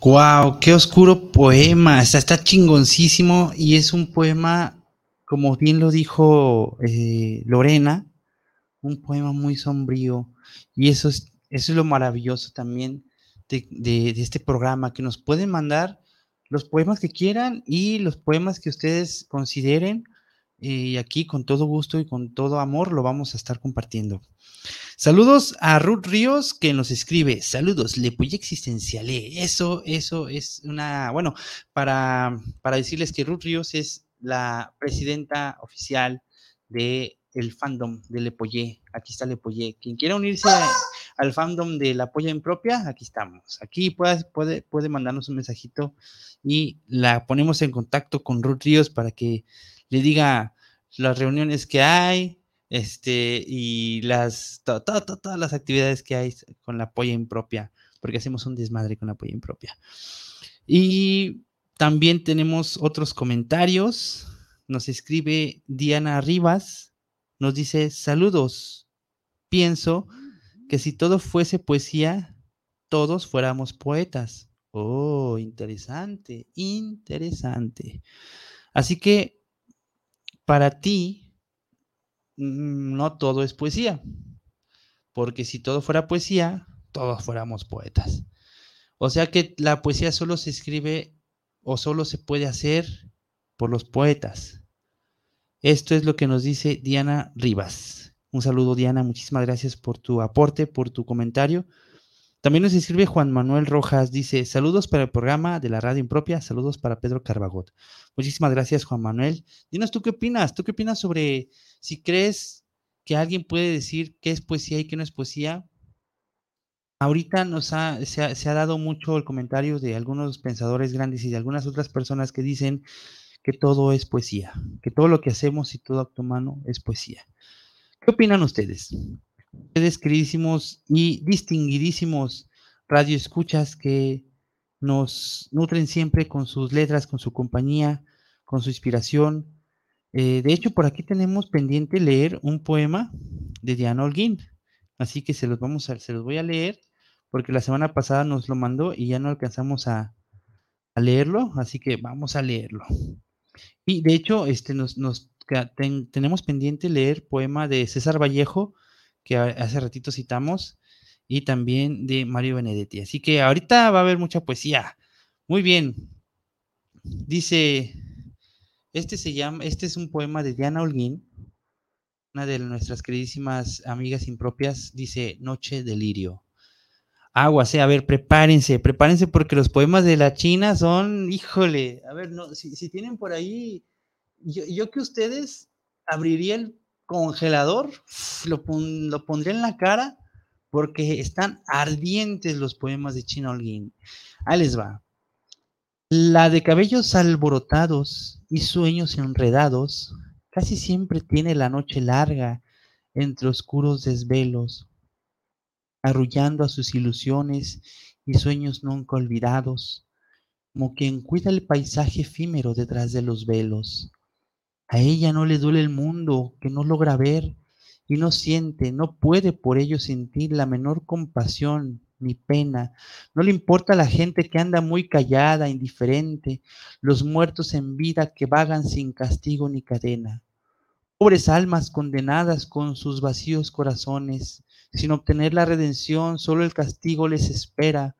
Wow, qué oscuro poema. Está, está chingoncísimo y es un poema, como bien lo dijo eh, Lorena, un poema muy sombrío. Y eso es, eso es lo maravilloso también de, este programa, que nos pueden mandar los poemas que quieran y los poemas que ustedes consideren. Y aquí con todo gusto y con todo amor lo vamos a estar compartiendo. Saludos a Ruth Ríos que nos escribe, saludos, Le Puy Existenciale. Eso, eso es una, bueno, para, para decirles que Ruth Ríos es la presidenta oficial de el fandom de Lepoyé. Aquí está Lepoyé. Quien quiera unirse al fandom de la polla impropia, aquí estamos. Aquí puede, puede, puede mandarnos un mensajito y la ponemos en contacto con Ruth Ríos para que le diga las reuniones que hay, este, y las, todas las actividades que hay con la polla impropia, porque hacemos un desmadre con la polla impropia. Y también tenemos otros comentarios. Nos escribe Diana Rivas, nos dice, saludos, pienso que si todo fuese poesía, todos fuéramos poetas. Oh, interesante, interesante. Así que para ti, Mm, no todo es poesía, porque si todo fuera poesía, todos fuéramos poetas. O sea que la poesía solo se escribe o solo se puede hacer por los poetas. Esto es lo que nos dice Diana Rivas. Un saludo Diana, muchísimas gracias por tu aporte, por tu comentario. También nos escribe Juan Manuel Rojas, dice, saludos para el programa de la radio impropia, saludos para Pedro Carbagot. Muchísimas gracias Juan Manuel. Dinos tú qué opinas, tú qué opinas sobre si crees que alguien puede decir qué es poesía y qué no es poesía. Ahorita nos ha, se, ha, dado mucho el comentario de algunos pensadores grandes y de algunas otras personas que dicen que todo es poesía, que todo lo que hacemos y todo acto humano es poesía. ¿Qué opinan ustedes? ustedes, queridísimos y distinguidísimos radioescuchas que nos nutren siempre con sus letras, con su compañía, con su inspiración. Eh, de hecho, por aquí tenemos pendiente leer un poema de Diana Holguín. Así que se los vamos a, se los voy a leer, porque la semana pasada nos lo mandó y ya no alcanzamos a, leerlo, así que vamos a leerlo. Y de hecho, este nos, tenemos pendiente leer poema de César Vallejo, que hace ratito citamos, y también de Mario Benedetti. Así que ahorita va a haber mucha poesía. Muy bien. Dice, este se llama, este es un poema de Diana Holguín, una de nuestras queridísimas amigas impropias, dice Noche de Lirio. Aguas, eh, a ver, prepárense, prepárense porque los poemas de la China son, híjole, a ver, no, si, tienen por ahí, yo, que ustedes abriría el congelador, lo, lo pondré en la cara porque están ardientes los poemas de China Holguín. Ahí les va. La de cabellos alborotados y sueños enredados, casi siempre tiene la noche larga entre oscuros desvelos, arrullando a sus ilusiones y sueños nunca olvidados, como quien cuida el paisaje efímero detrás de los velos. A ella no le duele el mundo que no logra ver y no siente, no puede por ello sentir la menor compasión ni pena. No le importa la gente que anda muy callada, indiferente, los muertos en vida que vagan sin castigo ni cadena. Pobres almas condenadas con sus vacíos corazones, sin obtener la redención, solo el castigo les espera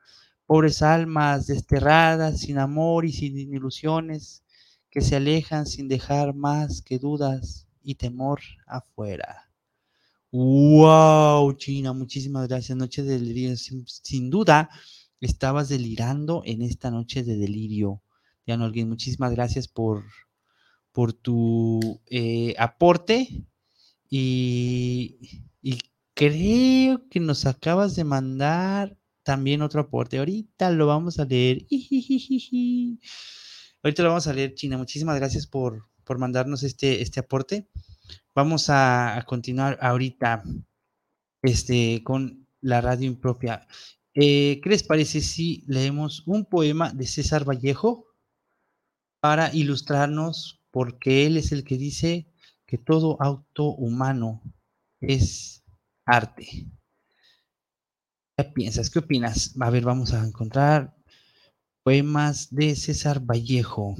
pobres almas desterradas, sin amor y sin ilusiones, que se alejan sin dejar más que dudas y temor afuera. ¡Wow, China! Muchísimas gracias. Noche de delirio. Sin, duda, estabas delirando en esta noche de delirio. Diana Olguín, muchísimas gracias por, por tu eh, aporte y creo que nos acabas de mandar también otro aporte. Ahorita lo vamos a leer. Ahorita lo vamos a leer, China. Muchísimas gracias por, por mandarnos este, este aporte. Vamos a, continuar ahorita este, con la radio impropia. Eh, ¿Qué les parece si leemos un poema de César Vallejo para ilustrarnos? Porque él es el que dice que todo auto humano es arte. ¿Qué piensas? ¿Qué opinas? A ver, vamos a encontrar poemas de César Vallejo.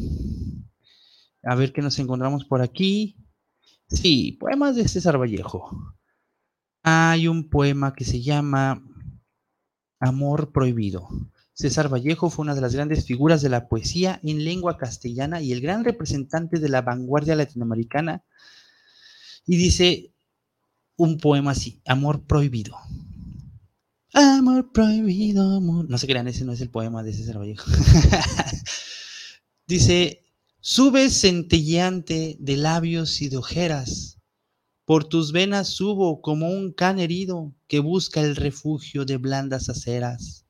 A ver qué nos encontramos por aquí. Sí, poemas de César Vallejo. Hay un poema que se llama Amor Prohibido. César Vallejo fue una de las grandes figuras de la poesía en lengua castellana y el gran representante de la vanguardia latinoamericana. Y dice un poema así, Amor Prohibido. Amor prohibido, amor. No se crean, ese no es el poema de César Vallejo. Dice, subes centelleante de labios y de ojeras. Por tus venas subo como un can herido que busca el refugio de blandas aceras.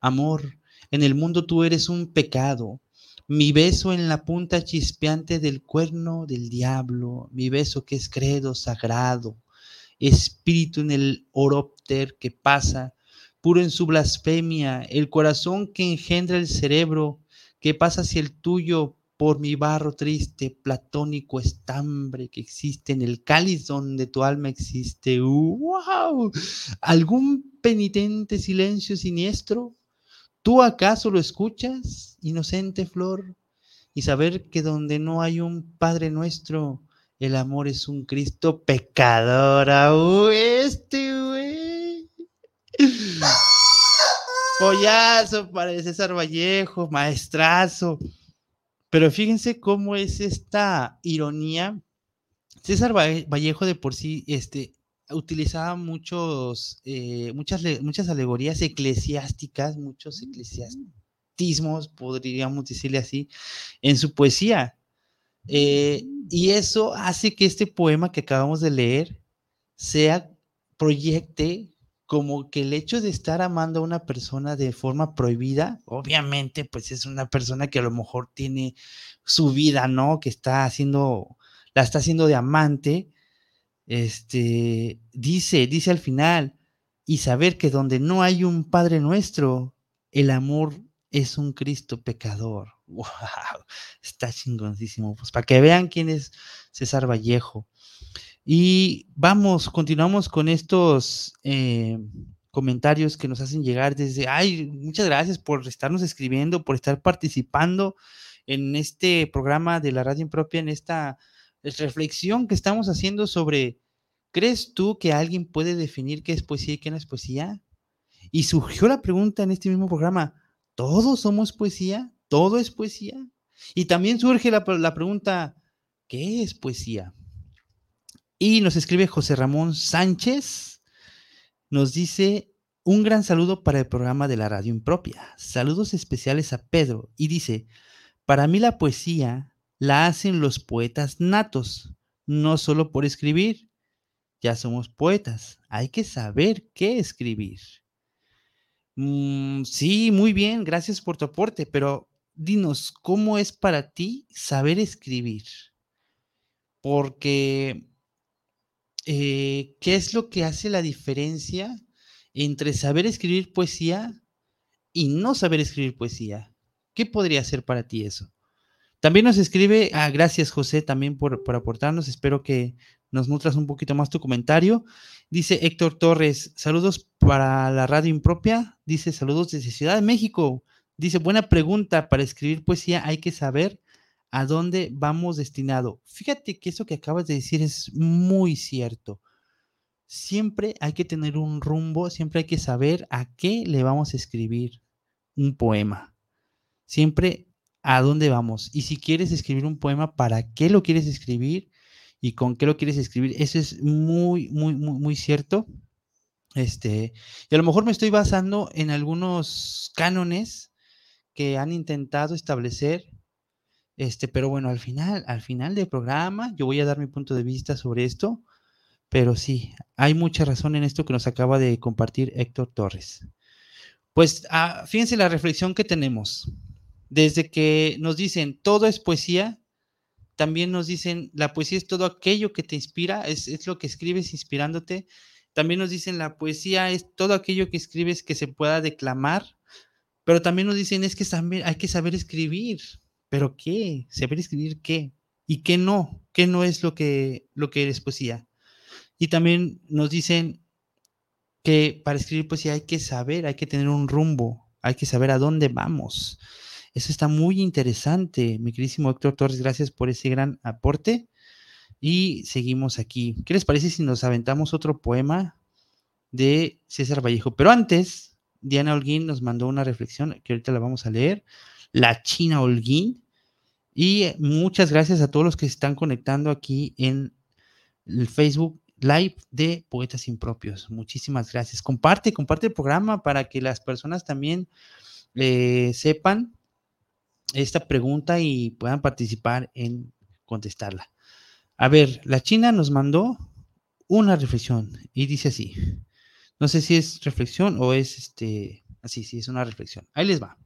Amor, en el mundo tú eres un pecado. Mi beso en la punta chispeante del cuerno del diablo, mi beso que es credo sagrado, espíritu en el orópter que pasa, puro en su blasfemia, el corazón que engendra el cerebro, que pasa hacia el tuyo por mi barro triste, platónico estambre que existe en el cáliz donde tu alma existe. ¡Wow! ¿Algún penitente silencio siniestro? ¿Tú acaso lo escuchas, inocente flor? Y saber que donde no hay un Padre nuestro, el amor es un Cristo pecador. Este, Pollazo para César Vallejo, maestrazo. Pero fíjense cómo es esta ironía. César Vallejo de por sí este, utilizaba muchos, eh, muchas, muchas alegorías eclesiásticas, muchos eclesiastismos, podríamos decirle así, en su poesía. Eh, y eso hace que este poema que acabamos de leer sea, proyecte como que el hecho de estar amando a una persona de forma prohibida, obviamente, pues es una persona que a lo mejor tiene su vida, ¿no? Que está haciendo, la está haciendo de amante. Este, dice, dice al final, y saber que donde no hay un Padre nuestro, el amor es un Cristo pecador. ¡Wow! Está chingoncísimo. Pues para que vean quién es César Vallejo. Y vamos, continuamos con estos eh, comentarios que nos hacen llegar desde, ay, muchas gracias por estarnos escribiendo, por estar participando en este programa de la radio impropia, en esta reflexión que estamos haciendo sobre, ¿crees tú que alguien puede definir qué es poesía y qué no es poesía? Y surgió la pregunta en este mismo programa, ¿todos somos poesía? ¿Todo es poesía? Y también surge la, pregunta, ¿qué es poesía? Y nos escribe José Ramón Sánchez, nos dice un gran saludo para el programa de la radio impropia. Saludos especiales a Pedro. Y dice, para mí la poesía la hacen los poetas natos, no solo por escribir. Ya somos poetas, hay que saber qué escribir. Mm, sí, muy bien, gracias por tu aporte, pero dinos, ¿cómo es para ti saber escribir? Porque eh, ¿qué es lo que hace la diferencia entre saber escribir poesía y no saber escribir poesía? ¿Qué podría ser para ti eso? También nos escribe, ah, gracias José también por, por aportarnos, espero que nos nutras un poquito más tu comentario. Dice Héctor Torres, saludos para la radio impropia, dice saludos desde Ciudad de México. Dice, buena pregunta, para escribir poesía hay que saber a dónde vamos destinado. Fíjate que eso que acabas de decir es muy cierto. Siempre hay que tener un rumbo, siempre hay que saber a qué le vamos a escribir. un poema. Siempre a dónde vamos. Y si quieres escribir un poema, ¿para qué lo quieres escribir? ¿Y con qué lo quieres escribir? Eso es muy, muy, muy, muy cierto. Este, y a lo mejor me estoy basando en algunos cánones que han intentado establecer. Este, pero bueno, al final, al final del programa, yo voy a dar mi punto de vista sobre esto. Pero sí, hay mucha razón en esto que nos acaba de compartir Héctor Torres. Pues ah, fíjense la reflexión que tenemos. Desde que nos dicen todo es poesía, también nos dicen la poesía es todo aquello que te inspira, es, es lo que escribes inspirándote. También nos dicen la poesía es todo aquello que escribes que se pueda declamar, pero también nos dicen es que también hay que saber escribir. ¿Pero qué? ¿Saber escribir qué? ¿Y qué no? ¿Qué no es lo que, lo que eres poesía? Y también nos dicen que para escribir poesía hay que saber, hay que tener un rumbo, hay que saber a dónde vamos. Eso está muy interesante, mi queridísimo Héctor Torres. Gracias por ese gran aporte. Y seguimos aquí. ¿Qué les parece si nos aventamos otro poema de César Vallejo? Pero antes, Diana Holguín nos mandó una reflexión que ahorita la vamos a leer. La China Holguín. Y muchas gracias a todos los que se están conectando aquí en el Facebook Live de Poetas Impropios. Muchísimas gracias. Comparte, comparte el programa para que las personas también eh, sepan esta pregunta y puedan participar en contestarla. A ver, la China nos mandó una reflexión y dice así. No sé si es reflexión o es este, así, sí, es una reflexión. Ahí les va.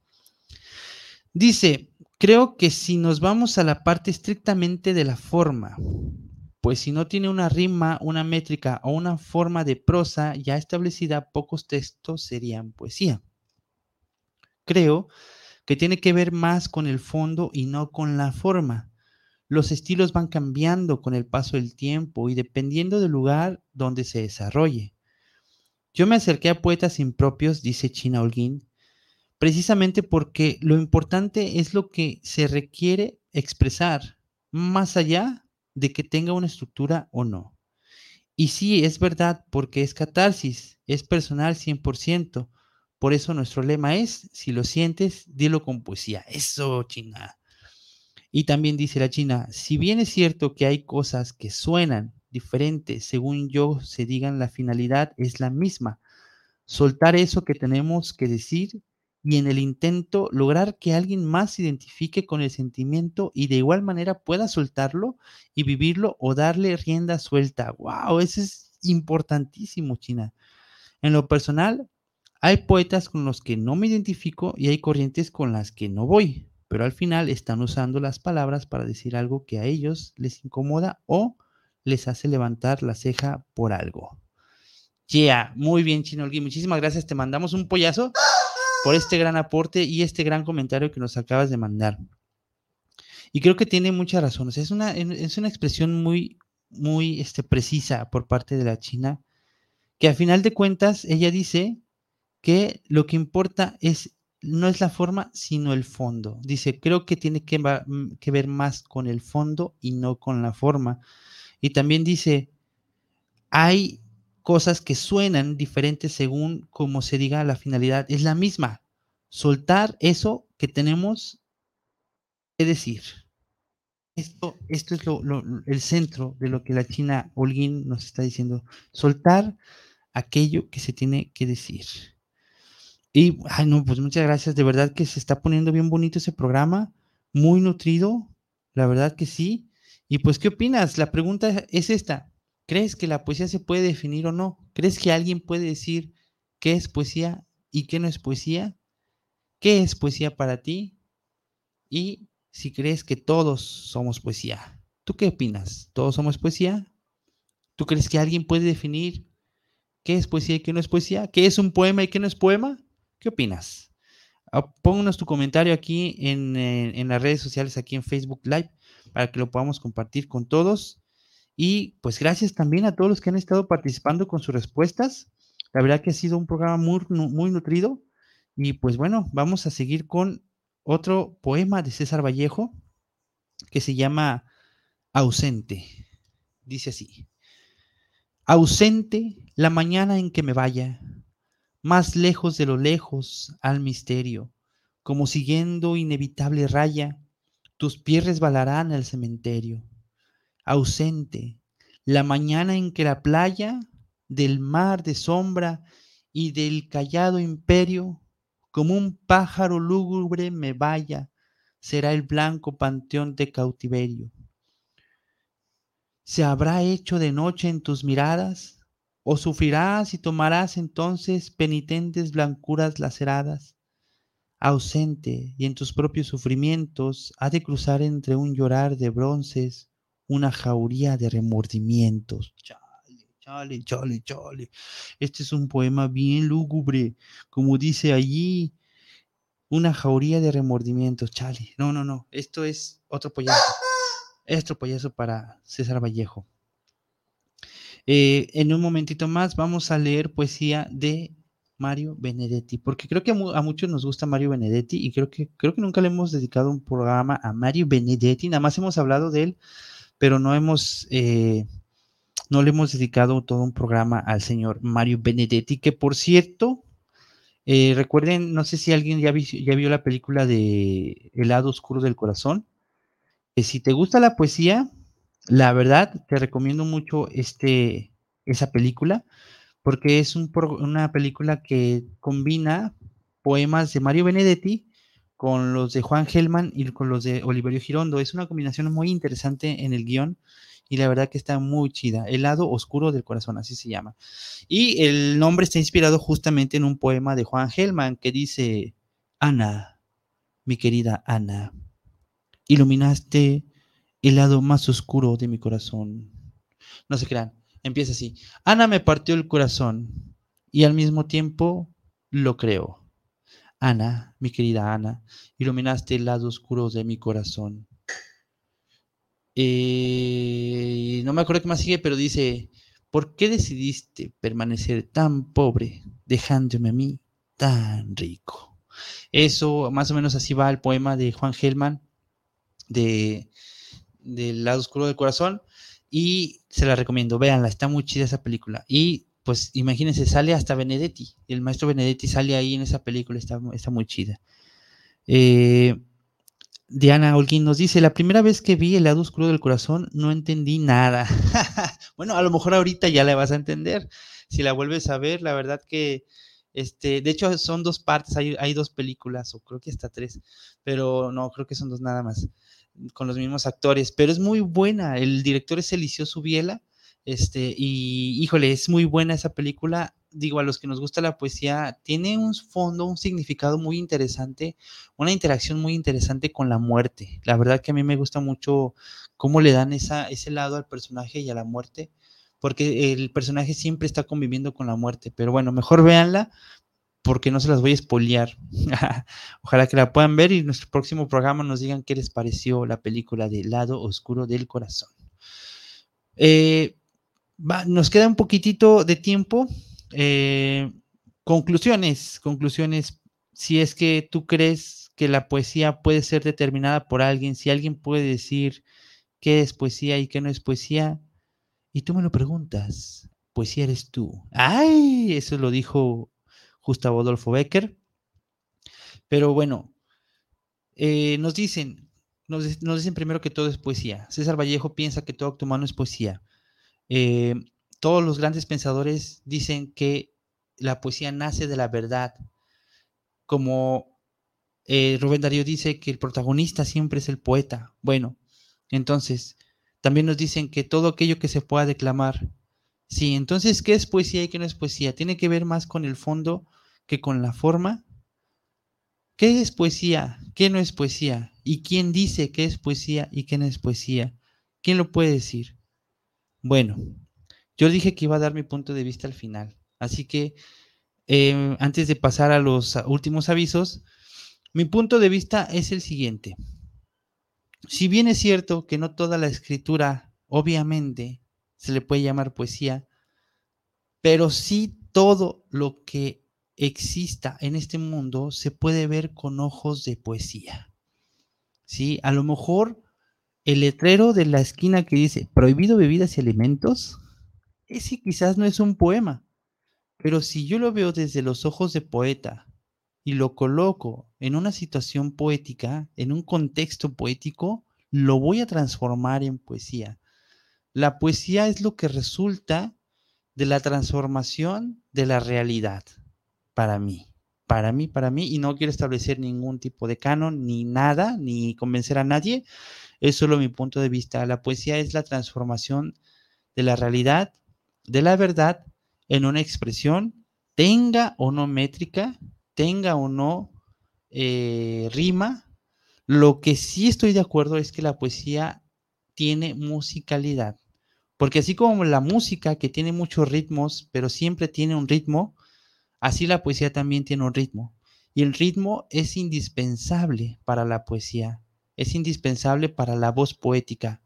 Dice, creo que si nos vamos a la parte estrictamente de la forma, pues si no tiene una rima, una métrica o una forma de prosa ya establecida, pocos textos serían poesía. Creo que tiene que ver más con el fondo y no con la forma. Los estilos van cambiando con el paso del tiempo y dependiendo del lugar donde se desarrolle. Yo me acerqué a poetas impropios, dice China Holguín, precisamente porque lo importante es lo que se requiere expresar, más allá de que tenga una estructura o no. Y sí, es verdad, porque es catarsis, es personal 100%, por eso nuestro lema es, si lo sientes, dilo con poesía. Eso, China. Y también dice la China, si bien es cierto que hay cosas que suenan diferentes, según yo se digan, la finalidad es la misma. Soltar eso que tenemos que decir y en el intento lograr que alguien más se identifique con el sentimiento y de igual manera pueda soltarlo y vivirlo o darle rienda suelta. ¡Wow! Eso es importantísimo, China. En lo personal, hay poetas con los que no me identifico y hay corrientes con las que no voy, pero al final están usando las palabras para decir algo que a ellos les incomoda o les hace levantar la ceja por algo. Yeah, muy bien, Chinolgui. Muchísimas gracias. Te mandamos un pollazo por este gran aporte y este gran comentario que nos acabas de mandar. Y creo que tiene muchas razones. Es una, es una expresión muy, muy este, precisa por parte de la China, que a final de cuentas ella dice que lo que importa es no es la forma, sino el fondo. Dice, creo que tiene que, ver más con el fondo y no con la forma. Y también dice, hay cosas que suenan diferentes según como se diga la finalidad. Es la misma. Soltar eso que tenemos que decir. Esto, esto es el centro de lo que la China Holguín nos está diciendo. Soltar aquello que se tiene que decir. Y, ay, no, pues muchas gracias. De verdad que se está poniendo bien bonito ese programa, muy nutrido, la verdad que sí. Y pues, ¿qué opinas? La pregunta es esta. ¿Crees que la poesía se puede definir o no? ¿Crees que alguien puede decir qué es poesía y qué no es poesía? ¿Qué es poesía para ti? Y si crees que todos somos poesía. ¿Tú qué opinas? ¿Todos somos poesía? ¿Tú crees que alguien puede definir qué es poesía y qué no es poesía? ¿Qué es un poema y qué no es poema? ¿Qué opinas? Ah, pónganos tu comentario aquí en, en, las redes sociales, aquí en Facebook Live, para que lo podamos compartir con todos. Y pues gracias también a todos los que han estado participando con sus respuestas. La verdad que ha sido un programa muy, muy nutrido. Y pues bueno, vamos a seguir con otro poema de César Vallejo que se llama Ausente. Dice así. Ausente la mañana en que me vaya, más lejos de lo lejos al misterio, como siguiendo inevitable raya, tus pies resbalarán al cementerio. Ausente, la mañana en que la playa del mar de sombra y del callado imperio, como un pájaro lúgubre me vaya, será el blanco panteón de cautiverio. ¿Se habrá hecho de noche en tus miradas? ¿O sufrirás y tomarás entonces penitentes blancuras laceradas? Ausente y en tus propios sufrimientos ha de cruzar entre un llorar de bronces una jauría de remordimientos. Chale, chale, chale, chale. Este es un poema bien lúgubre, como dice allí, una jauría de remordimientos. Chale, no, no, no, esto es otro pollazo. Otro pollazo para César Vallejo. Eh, en un momentito más vamos a leer poesía de Mario Benedetti, porque creo que a, muchos nos gusta Mario Benedetti y creo que, creo que nunca le hemos dedicado un programa a Mario Benedetti, nada más hemos hablado de él pero no hemos, eh, no le hemos dedicado todo un programa al señor Mario Benedetti, que por cierto, eh, recuerden, no sé si alguien ya, ya vio la película de El lado oscuro del corazón. que si te gusta la poesía, la verdad te recomiendo mucho este, esa película, porque es una película que combina poemas de Mario Benedetti con los de Juan Gelman y con los de Oliverio Girondo. Es una combinación muy interesante en el guion y la verdad que está muy chida. El lado oscuro del corazón, así se llama. Y el nombre está inspirado justamente en un poema de Juan Gelman que dice, Ana, mi querida Ana, iluminaste el lado más oscuro de mi corazón. No se crean, empieza así. Ana me partió el corazón y al mismo tiempo lo creo. Ana, mi querida Ana, iluminaste el lado oscuro de mi corazón. Eh, no me acuerdo qué más sigue, pero dice, ¿por qué decidiste permanecer tan pobre dejándome a mí tan rico? Eso, más o menos así va el poema de Juan Gelman, de del lado oscuro del corazón, y se la recomiendo, véanla, está muy chida esa película. Y pues imagínense, sale hasta Benedetti. El maestro Benedetti sale ahí en esa película, está, está muy chida. Eh, Diana Holguín nos dice, la primera vez que vi el lado oscuro del corazón no entendí nada. bueno, a lo mejor ahorita ya la vas a entender. Si la vuelves a ver, la verdad que, este, de hecho son dos partes, hay, hay dos películas, o creo que hasta tres, pero no, creo que son dos nada más, con los mismos actores, pero es muy buena. El director es Eliseo Subiela este, y híjole, es muy buena esa película. Digo, a los que nos gusta la poesía, tiene un fondo, un significado muy interesante, una interacción muy interesante con la muerte. La verdad que a mí me gusta mucho cómo le dan esa, ese lado al personaje y a la muerte, porque el personaje siempre está conviviendo con la muerte. Pero bueno, mejor véanla porque no se las voy a espolear. Ojalá que la puedan ver y en nuestro próximo programa nos digan qué les pareció la película de Lado Oscuro del Corazón. Eh, nos queda un poquitito de tiempo. Eh, conclusiones, conclusiones. Si es que tú crees que la poesía puede ser determinada por alguien, si alguien puede decir qué es poesía y qué no es poesía, y tú me lo preguntas, poesía eres tú. ¡Ay! Eso lo dijo Gustavo Adolfo Becker. Pero bueno, eh, nos dicen, nos, dicen primero que todo es poesía. César Vallejo piensa que todo acto es poesía. Eh, todos los grandes pensadores dicen que la poesía nace de la verdad, como eh, Rubén Darío dice que el protagonista siempre es el poeta. Bueno, entonces, también nos dicen que todo aquello que se pueda declamar, sí, entonces, ¿qué es poesía y qué no es poesía? Tiene que ver más con el fondo que con la forma. ¿Qué es poesía? ¿Qué no es poesía? ¿Y quién dice qué es poesía y qué no es poesía? ¿Quién lo puede decir? Bueno, yo dije que iba a dar mi punto de vista al final, así que em, antes de pasar a los últimos avisos, mi punto de vista es el siguiente. Si bien es cierto que no toda la escritura, obviamente, se le puede llamar poesía, pero sí todo lo que exista en este mundo se puede ver con ojos de poesía. ¿Sí? A lo mejor el letrero de la esquina que dice prohibido bebidas y alimentos, ese quizás no es un poema, pero si yo lo veo desde los ojos de poeta y lo coloco en una situación poética, en un contexto poético, lo voy a transformar en poesía. La poesía es lo que resulta de la transformación de la realidad para mí, para mí, para mí, y no quiero establecer ningún tipo de canon, ni nada, ni convencer a nadie, es solo mi punto de vista. La poesía es la transformación de la realidad, de la verdad, en una expresión, tenga o no métrica, tenga o no eh, rima. Lo que sí estoy de acuerdo es que la poesía tiene musicalidad. Porque así como la música que tiene muchos ritmos, pero siempre tiene un ritmo, así la poesía también tiene un ritmo. Y el ritmo es indispensable para la poesía, es indispensable para la voz poética.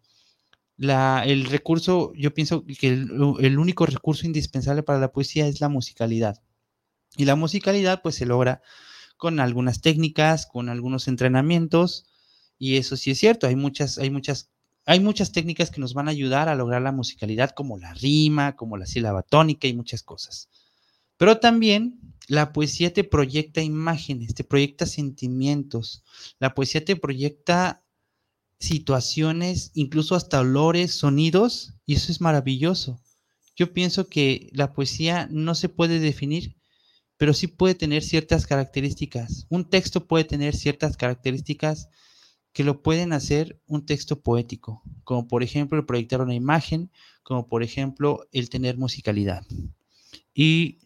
El recurso, yo pienso que el, el, único recurso indispensable para la poesía es la musicalidad. Y la musicalidad pues se logra con algunas técnicas, con algunos entrenamientos, y eso sí es cierto, hay muchas, hay muchas hay muchas técnicas que nos van a ayudar a lograr la musicalidad, como la rima, como la sílaba tónica y muchas cosas. Pero también la poesía te proyecta imágenes, te proyecta sentimientos. La poesía te proyecta situaciones, incluso hasta olores, sonidos, y eso es maravilloso. Yo pienso que la poesía no se puede definir, pero sí puede tener ciertas características. Un texto puede tener ciertas características que lo pueden hacer un texto poético, como por ejemplo el proyectar una imagen, como por ejemplo el tener musicalidad. Y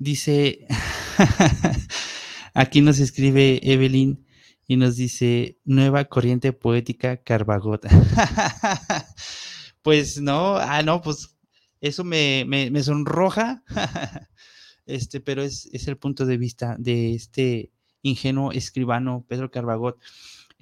dice, aquí nos escribe Evelyn y nos dice, nueva corriente poética Carbagota. pues no, ah, no, pues eso me, me, sonroja, este, pero es, es el punto de vista de este ingenuo escribano Pedro Carbagot.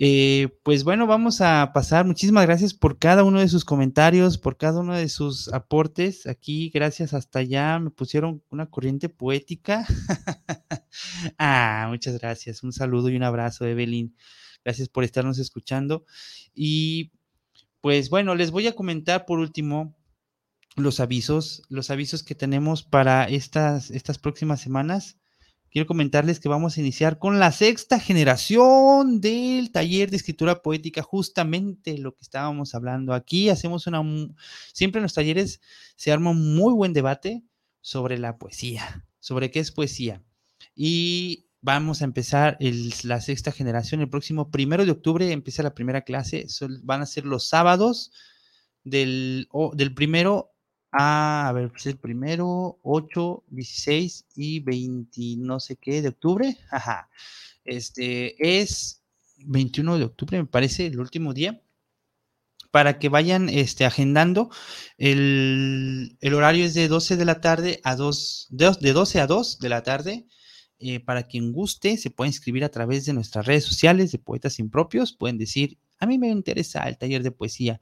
Eh, pues bueno, vamos a pasar. Muchísimas gracias por cada uno de sus comentarios, por cada uno de sus aportes. Aquí, gracias hasta allá, me pusieron una corriente poética. ah, muchas gracias. Un saludo y un abrazo, Evelyn. Gracias por estarnos escuchando. Y pues bueno, les voy a comentar por último los avisos, los avisos que tenemos para estas, estas próximas semanas quiero comentarles que vamos a iniciar con la sexta generación del taller de escritura poética, justamente lo que estábamos hablando aquí. Hacemos una, siempre en los talleres se arma un muy buen debate sobre la poesía, sobre qué es poesía. Y vamos a empezar la sexta generación el próximo primero de octubre, empieza la primera clase, van a ser los sábados del, del primero a, a ver, pues el primero, 8, 16 y 20, no sé qué, de octubre. Ajá. Este es 21 de octubre, me parece, el último día. Para que vayan este, agendando, el, el horario es de 12 de la tarde a 2, de, 12 a 2 de la tarde. Eh, para quien guste, se puede inscribir a través de nuestras redes sociales de Poetas Impropios. Pueden decir, a mí me interesa el taller de poesía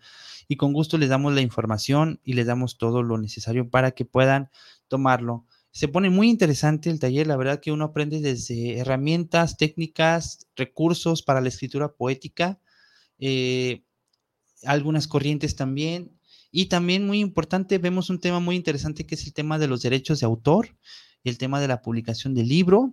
y con gusto les damos la información y les damos todo lo necesario para que puedan tomarlo. Se pone muy interesante el taller, la verdad que uno aprende desde herramientas, técnicas, recursos para la escritura poética, eh, algunas corrientes también. Y también muy importante, vemos un tema muy interesante que es el tema de los derechos de autor, el tema de la publicación del libro,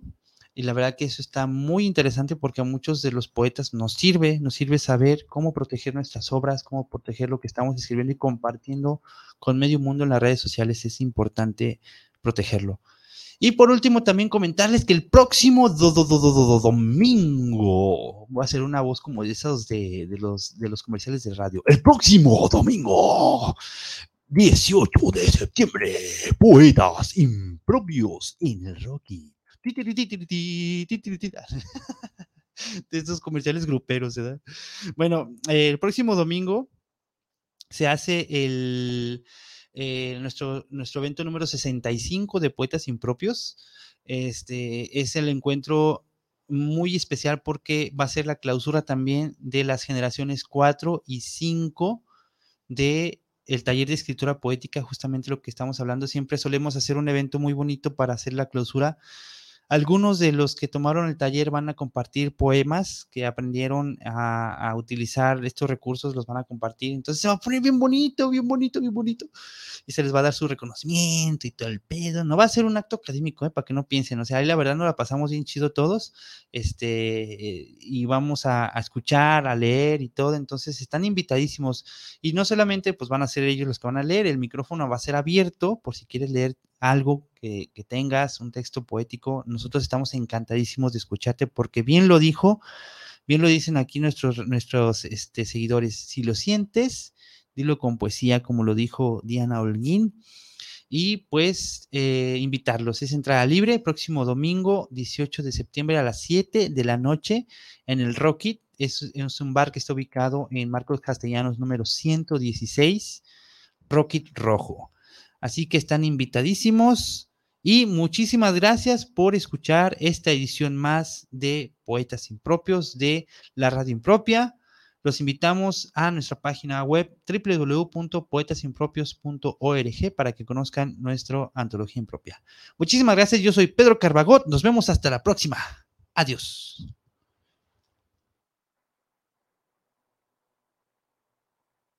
y la verdad que eso está muy interesante porque a muchos de los poetas nos sirve, nos sirve saber cómo proteger nuestras obras, cómo proteger lo que estamos escribiendo y compartiendo con medio mundo en las redes sociales. Es importante protegerlo. Y por último, también comentarles que el próximo domingo voy a hacer una voz como de esos de, los, de los comerciales de radio. El próximo domingo, 18 de septiembre, poetas impropios en el Rocky de estos comerciales gruperos, ¿verdad? Bueno, el próximo domingo se hace el, eh, nuestro, nuestro evento número 65 de Poetas Impropios. Este es el encuentro muy especial porque va a ser la clausura también de las generaciones 4 y 5 de el taller de escritura poética, justamente lo que estamos hablando. Siempre solemos hacer un evento muy bonito para hacer la clausura Algunos de los que tomaron el taller van a compartir poemas que aprendieron a, utilizar estos recursos, los van a compartir. Entonces se va a poner bien bonito, bien bonito, bien bonito. Y se les va a dar su reconocimiento y todo el pedo. No va a ser un acto académico, ¿eh? para que no piensen. O sea, ahí la verdad no la pasamos bien chido todos. Este, y vamos a, a escuchar, a leer y todo. Entonces están invitadísimos. Y no solamente pues van a ser ellos los que van a leer, el micrófono va a ser abierto por si quieres leer algo que, tengas, un texto poético, nosotros estamos encantadísimos de escucharte porque bien lo dijo, bien lo dicen aquí nuestros, nuestros este, seguidores, si lo sientes, dilo con poesía, como lo dijo Diana Holguín. Y pues eh, invitarlos, es entrada libre, próximo domingo 18 de septiembre a las 7 de la noche en el Rocket. Es, es un bar que está ubicado en Marcos Castellanos número 116, Rocket Rojo. Así que están invitadísimos y muchísimas gracias por escuchar esta edición más de Poetas Impropios de la Radio Impropia. Los invitamos a nuestra página web www.poetasimpropios.org para que conozcan nuestra antología impropia. Muchísimas gracias. Yo soy Pedro Carbagot. Nos vemos hasta la próxima. Adiós.